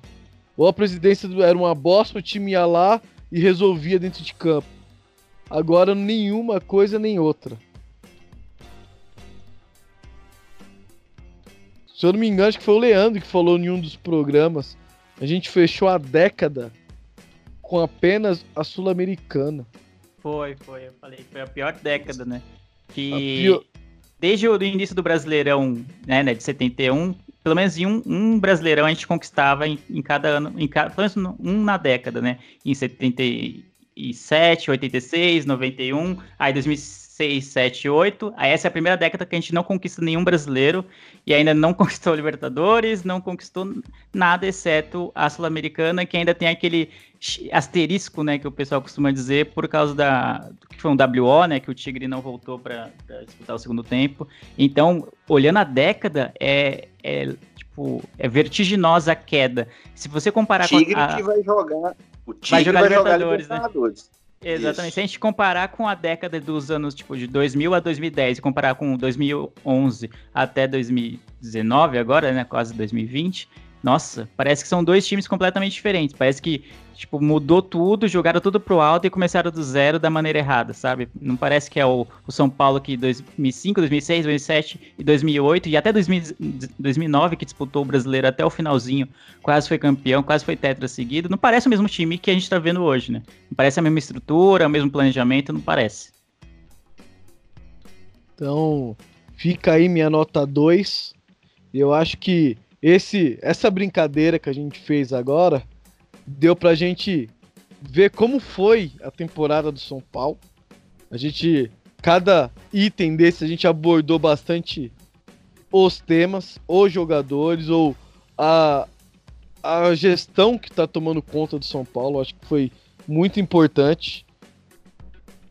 Ou a presidência era uma bosta, o time ia lá e resolvia dentro de campo. Agora nenhuma coisa nem outra. Se eu não me engano, acho que foi o Leandro que falou em um dos programas. A gente fechou a década com apenas a Sul-Americana. Foi, foi. Eu falei, foi a pior década, né? Que pior desde o início do Brasileirão, né, né, de 71, pelo menos em um, um Brasileirão a gente conquistava em, em cada ano, em cada, pelo menos um na década, né? Em 77, 86, 91, aí 2006, 7, 8. Aí essa é a primeira década que a gente não conquista nenhum brasileiro e ainda não (laughs) conquistou Libertadores, não conquistou nada exceto a Sul-Americana, que ainda tem aquele asterisco, né, que o pessoal costuma dizer, por causa da que foi um WO, né, que o Tigre não voltou para disputar o segundo tempo. Então, olhando a década, é, é tipo é vertiginosa a queda. Se você comparar Tigre com a, que vai jogar, o Tigre vai jogar vai Libertadores, jogar né? Libertadores. Exatamente. Isso. Se a gente comparar com a década dos anos tipo de 2000 a 2010 e comparar com 2011 até 2019 agora, né, quase 2020, nossa, parece que são dois times completamente diferentes. Parece que tipo, mudou tudo, jogaram tudo pro alto e começaram do zero da maneira errada, sabe? Não parece que é o, o São Paulo que 2005, 2006, 2007 e 2008 e até 2000, 2009 que disputou o brasileiro até o finalzinho, quase foi campeão, quase foi tetra seguido. Não parece o mesmo time que a gente tá vendo hoje, né? Não parece a mesma estrutura, o mesmo planejamento, não parece. Então, fica aí minha nota 2. Eu acho que esse essa brincadeira que a gente fez agora deu pra gente ver como foi a temporada do São Paulo. A gente, cada item desse, a gente abordou bastante os temas, os jogadores, ou a, a gestão que tá tomando conta do São Paulo. Acho que foi muito importante.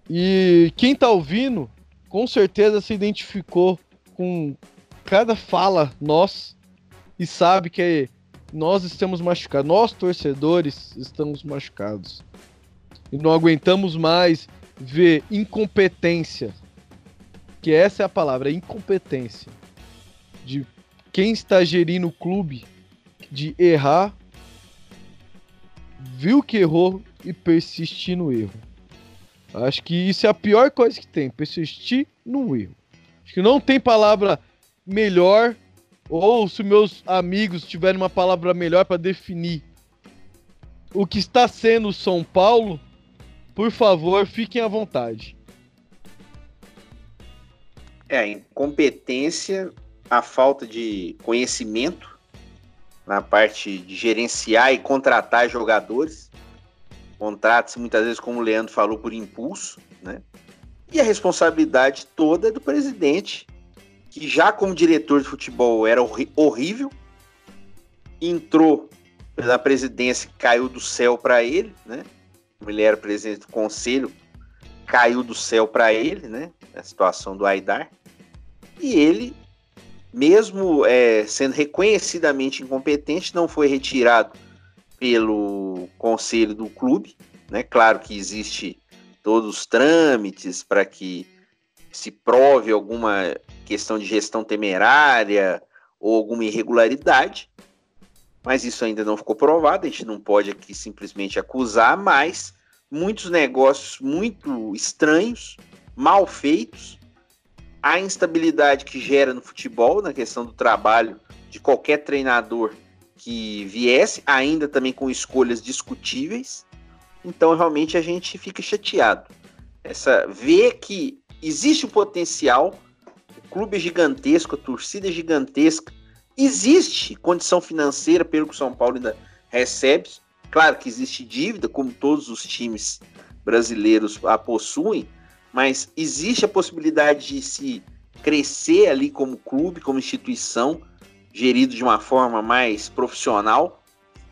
E quem tá ouvindo, com certeza se identificou com cada fala nós e sabe que nós estamos machucados, nós torcedores estamos machucados. E não aguentamos mais ver incompetência. Que essa é a palavra, incompetência. De quem está gerindo o clube de errar, viu que errou e persistir no erro. Acho que isso é a pior coisa que tem, persistir no erro. Acho que não tem palavra melhor, ou se meus amigos tiverem uma palavra melhor para definir o que está sendo São Paulo, por favor, fiquem à vontade. É, a incompetência, a falta de conhecimento na parte de gerenciar e contratar jogadores. Contratos muitas vezes, como o Leandro falou, por impulso, né? E a responsabilidade toda é do presidente, que já como diretor de futebol era horrível, entrou na presidência, caiu do céu para ele, né? Ele era presidente do conselho, caiu do céu para ele, né? A situação do Aidar. E ele, mesmo é, sendo reconhecidamente incompetente, não foi retirado pelo conselho do clube, né? Claro que existe todos os trâmites para que se prove alguma questão de gestão temerária ou alguma irregularidade, mas isso ainda não ficou provado, a gente não pode aqui simplesmente acusar, mas muitos negócios muito estranhos, mal feitos, a instabilidade que gera no futebol, na questão do trabalho de qualquer treinador que viesse, ainda também com escolhas discutíveis. Então realmente a gente fica chateado. Essa ver que existe o potencial, o clube é gigantesco, a torcida é gigantesca, existe condição financeira pelo que o São Paulo ainda recebe. Claro que existe dívida, como todos os times brasileiros a possuem, mas existe a possibilidade de se crescer ali como clube, como instituição, gerido de uma forma mais profissional,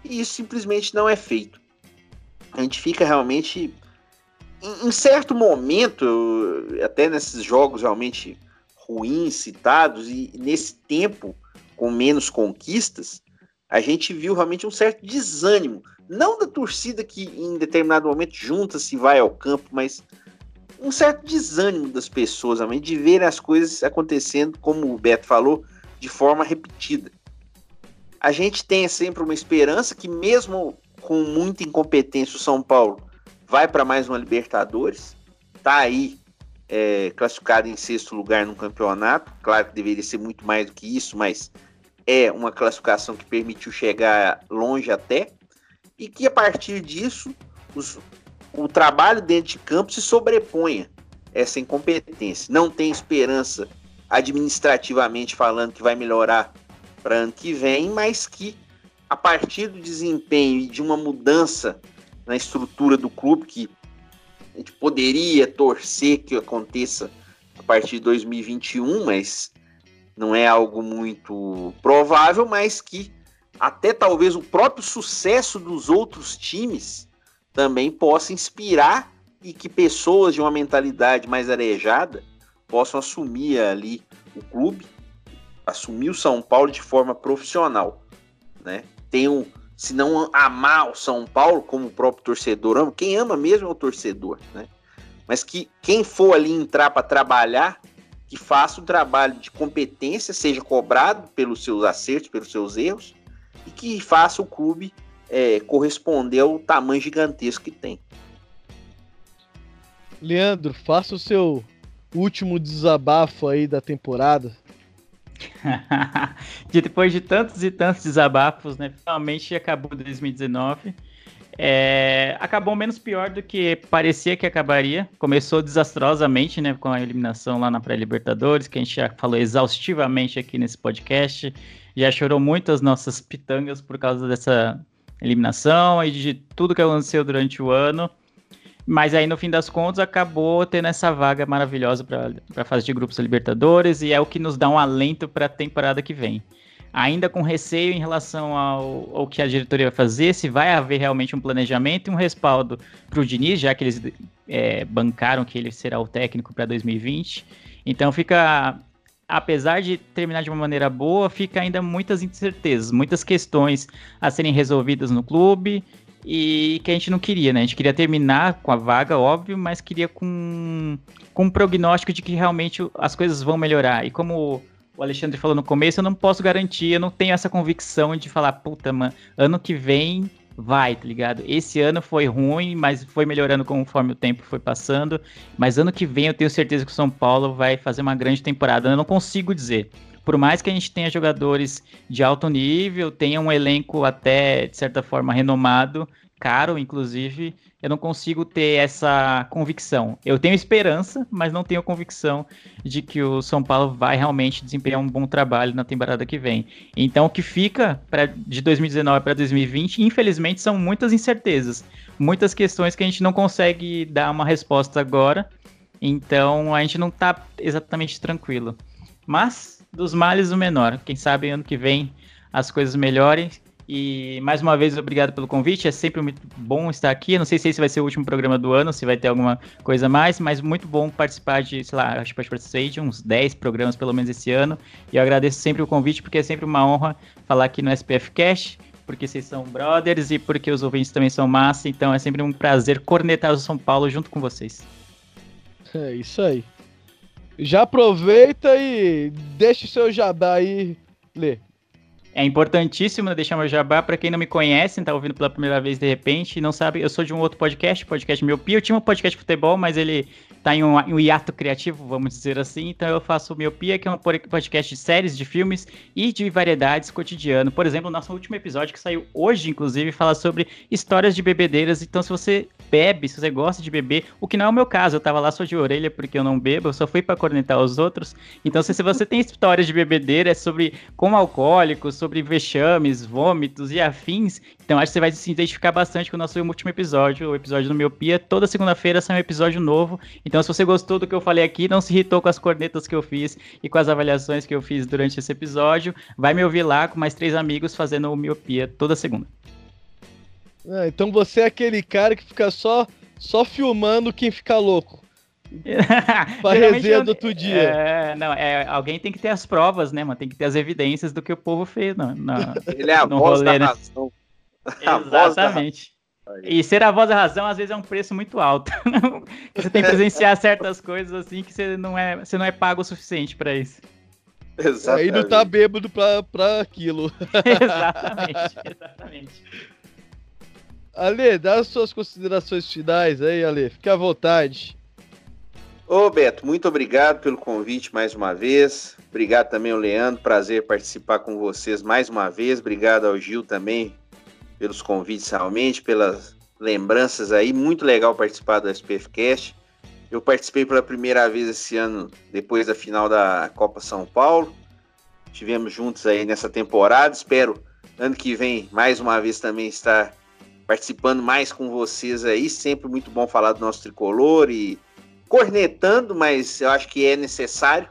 e isso simplesmente não é feito. A gente fica realmente em, certo momento, até nesses jogos realmente ruins citados, e nesse tempo com menos conquistas, a gente viu realmente um certo desânimo. Não da torcida que em determinado momento junta-se e vai ao campo, mas um certo desânimo das pessoas realmente de ver as coisas acontecendo, como o Beto falou, de forma repetida. A gente tem sempre uma esperança que, mesmo com muita incompetência, o São Paulo vai para mais uma Libertadores, tá aí é, classificado em sexto lugar no campeonato. Claro que deveria ser muito mais do que isso, mas é uma classificação que permitiu chegar longe até, e que a partir disso os, o trabalho dentro de campo se sobreponha essa incompetência. Não tem esperança administrativamente falando que vai melhorar para ano que vem, mas que a partir do desempenho e de uma mudança na estrutura do clube, que a gente poderia torcer que aconteça a partir de 2021, mas não é algo muito provável, mas que até talvez o próprio sucesso dos outros times também possa inspirar e que pessoas de uma mentalidade mais arejada possam assumir ali o clube, assumir o São Paulo de forma profissional, né? Tem um se não amar o São Paulo, como o próprio torcedor ama, quem ama mesmo é o torcedor, né? Mas que quem for ali entrar para trabalhar, que faça um trabalho de competência, seja cobrado pelos seus acertos, pelos seus erros, e que faça o clube é, corresponder ao tamanho gigantesco que tem. Leandro, faça o seu último desabafo aí da temporada. (laughs) de depois de tantos e tantos desabafos, né? Finalmente acabou 2019. É, acabou menos pior do que parecia que acabaria. Começou desastrosamente, né? Com a eliminação lá na pré-Libertadores, que a gente já falou exaustivamente aqui nesse podcast. Já chorou muito as nossas pitangas por causa dessa eliminação e de tudo que aconteceu durante o ano. Mas aí, no fim das contas, acabou tendo essa vaga maravilhosa para a fase de grupos Libertadores e é o que nos dá um alento para a temporada que vem. Ainda com receio em relação ao, ao, que a diretoria vai fazer, se vai haver realmente um planejamento e um respaldo para o Diniz, já que eles é, bancaram que ele será o técnico para 2020. Então fica apesar de terminar de uma maneira boa, fica ainda muitas incertezas, muitas questões a serem resolvidas no clube e que a gente não queria, né? A gente queria terminar com a vaga, óbvio, mas queria com, com um prognóstico de que realmente as coisas vão melhorar. E como o Alexandre falou no começo, eu não posso garantir, eu não tenho essa convicção de falar, puta, mano, ano que vem vai, tá ligado? Esse ano foi ruim, mas foi melhorando conforme o tempo foi passando. Mas ano que vem eu tenho certeza que o São Paulo vai fazer uma grande temporada. Eu não consigo dizer. Por mais que a gente tenha jogadores de alto nível, tenha um elenco até, de certa forma, renomado, caro, inclusive, eu não consigo ter essa convicção. Eu tenho esperança, mas não tenho convicção de que o São Paulo vai realmente desempenhar um bom trabalho na temporada que vem. Então, o que fica pra, de 2019 para 2020, infelizmente, são muitas incertezas, muitas questões que a gente não consegue dar uma resposta agora. Então, a gente não está exatamente tranquilo. Mas, dos males, o menor. Quem sabe ano que vem as coisas melhorem e mais uma vez, obrigado pelo convite. É sempre muito bom estar aqui. Eu não sei se esse vai ser o último programa do ano, se vai ter alguma coisa mais, mas muito bom participar de, sei lá, acho que participar de uns 10 programas pelo menos esse ano. E eu agradeço sempre o convite, porque é sempre uma honra falar aqui no SPF Cash, porque vocês são brothers e porque os ouvintes também são massa. Então é sempre um prazer cornetar o São Paulo junto com vocês. É isso aí. Já aproveita e deixa o seu jabá aí, Lê. É importantíssimo deixar meu jabá para quem não me conhece, está ouvindo pela primeira vez de repente, não sabe, eu sou de um outro podcast, podcast Miopia. Eu tinha um podcast de futebol, mas ele tá em um, um hiato criativo, vamos dizer assim. Então eu faço Miopia, que é um podcast de séries, de filmes e de variedades cotidiano. Por exemplo, o nosso último episódio que saiu hoje, inclusive, fala sobre histórias de bebedeiras. Então, se você bebe, se você gosta de beber, o que não é o meu caso, eu tava lá só de orelha porque eu não bebo, eu só fui para cornetar os outros. Então, se, você tem histórias de bebedeira, é sobre como alcoólicos, sobre vexames, vômitos e afins, então acho que você vai se identificar bastante com o nosso último episódio, o episódio do Miopia. Toda segunda-feira sai um episódio novo. Então, se você gostou do que eu falei aqui, não se irritou com as cornetas que eu fiz e com as avaliações que eu fiz durante esse episódio, vai me ouvir lá com mais três amigos fazendo o Miopia toda segunda. É, então você é aquele cara que fica só, só filmando quem fica louco. (laughs) pra resenha do outro dia. É, não, é, alguém tem que ter as provas, né, mano? Tem que ter as evidências do que o povo fez. No, no, Ele é a voz rolê, da né? razão. (laughs) Exatamente. E ser a voz da razão, às vezes, é um preço muito alto. (laughs) você tem que presenciar certas coisas assim que você não é, você não é pago o suficiente para isso. Exatamente. Aí não tá bêbado pra, pra aquilo. exatamente, exatamente. Ale, dá as suas considerações finais aí, Ale. Fique à vontade. Ô Beto, muito obrigado pelo convite mais uma vez. Obrigado também ao Leandro, prazer participar com vocês mais uma vez. Obrigado ao Gil também pelos convites realmente, pelas lembranças aí. Muito legal participar do SPFcast. Eu participei pela primeira vez esse ano, depois da final da Copa São Paulo. Tivemos juntos aí nessa temporada. Espero ano que vem mais uma vez também estar participando mais com vocês aí. Sempre muito bom falar do nosso tricolor e cornetando, mas eu acho que é necessário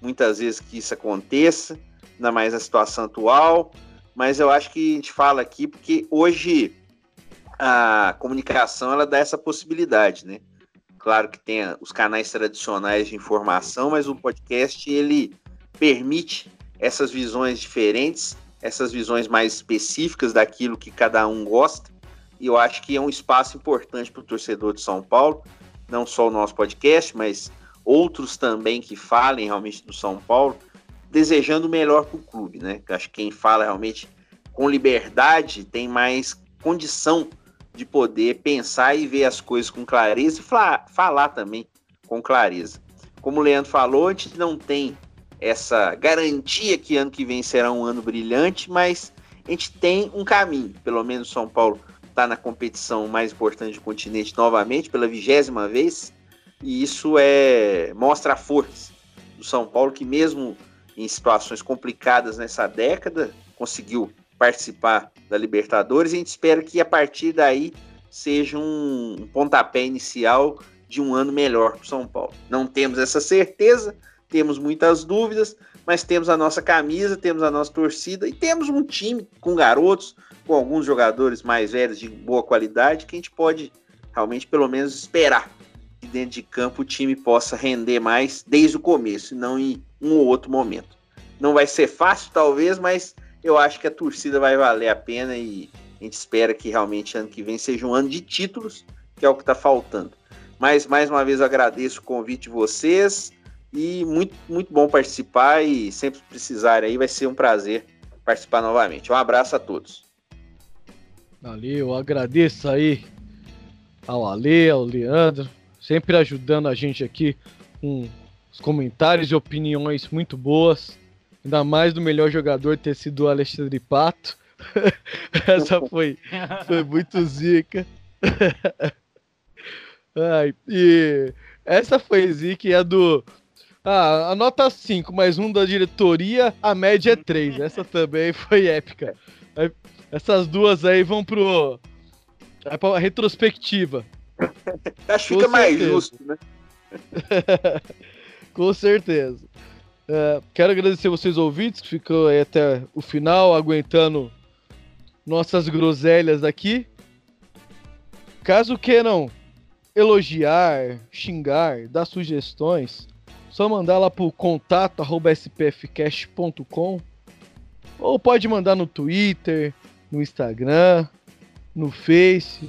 muitas vezes que isso aconteça, ainda mais na situação atual. Mas eu acho que a gente fala aqui porque hoje a comunicação ela dá essa possibilidade, né? Claro que tem os canais tradicionais de informação, mas o podcast ele permite essas visões diferentes, essas visões mais específicas daquilo que cada um gosta. E eu acho que é um espaço importante para o torcedor de São Paulo, não só o nosso podcast, mas outros também que falem realmente do São Paulo, desejando o melhor para o clube, né? Acho que quem fala realmente com liberdade tem mais condição de poder pensar e ver as coisas com clareza e falar, falar também com clareza. Como o Leandro falou, a gente não tem essa garantia que ano que vem será um ano brilhante, mas a gente tem um caminho. Pelo menos São Paulo está na competição mais importante do continente novamente, pela vigésima vez, e isso é mostra a força do São Paulo, que mesmo em situações complicadas nessa década, conseguiu participar da Libertadores, e a gente espera que a partir daí seja um pontapé inicial de um ano melhor para o São Paulo. Não temos essa certeza, temos muitas dúvidas, mas temos a nossa camisa, temos a nossa torcida e temos um time com garotos, com alguns jogadores mais velhos de boa qualidade que a gente pode realmente pelo menos esperar dentro de campo o time possa render mais desde o começo, e não em um ou outro momento. Não vai ser fácil, talvez, mas eu acho que a torcida vai valer a pena e a gente espera que realmente ano que vem seja um ano de títulos, que é o que está faltando. Mas mais uma vez agradeço o convite de vocês e muito, muito bom participar e sempre precisar aí vai ser um prazer participar novamente. Um abraço a todos. Valeu, agradeço aí ao Ale, ao Leandro, sempre ajudando a gente aqui com os comentários e opiniões muito boas. Ainda mais do melhor jogador ter sido o Alexandre Pato. (laughs) Essa foi, foi muito zica. (laughs) Ai, e essa foi zica e a do. Ah, a nota 5, mais um da diretoria, a média é 3. (laughs) Essa também foi épica. Essas duas aí vão pro. É pra retrospectiva. (laughs) Acho que fica mais justo, né? (laughs) Com certeza. É, quero agradecer vocês ouvintes que ficou aí até o final aguentando nossas groselhas aqui. Caso queiram elogiar, xingar, dar sugestões, só mandar lá pro contato spfcast.com ou pode mandar no Twitter, no Instagram, no Face,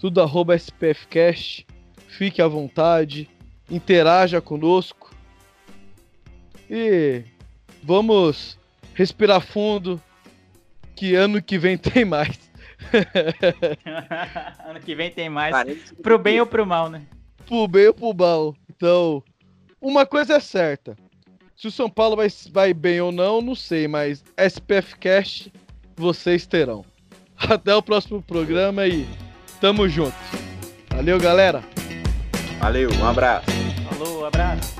tudo arroba SPFcast. Fique à vontade, interaja conosco. E vamos respirar fundo, que ano que vem (laughs) tem mais. (laughs) ano que vem tem mais. Pro bem ou pro mal, né? Pro bem ou pro mal. Então, uma coisa é certa. Se o São Paulo vai, vai bem ou não, não sei, mas SPF Cast vocês terão. (laughs) Até o próximo programa e tamo junto. Valeu, galera. Valeu, um abraço. Falou, abraço.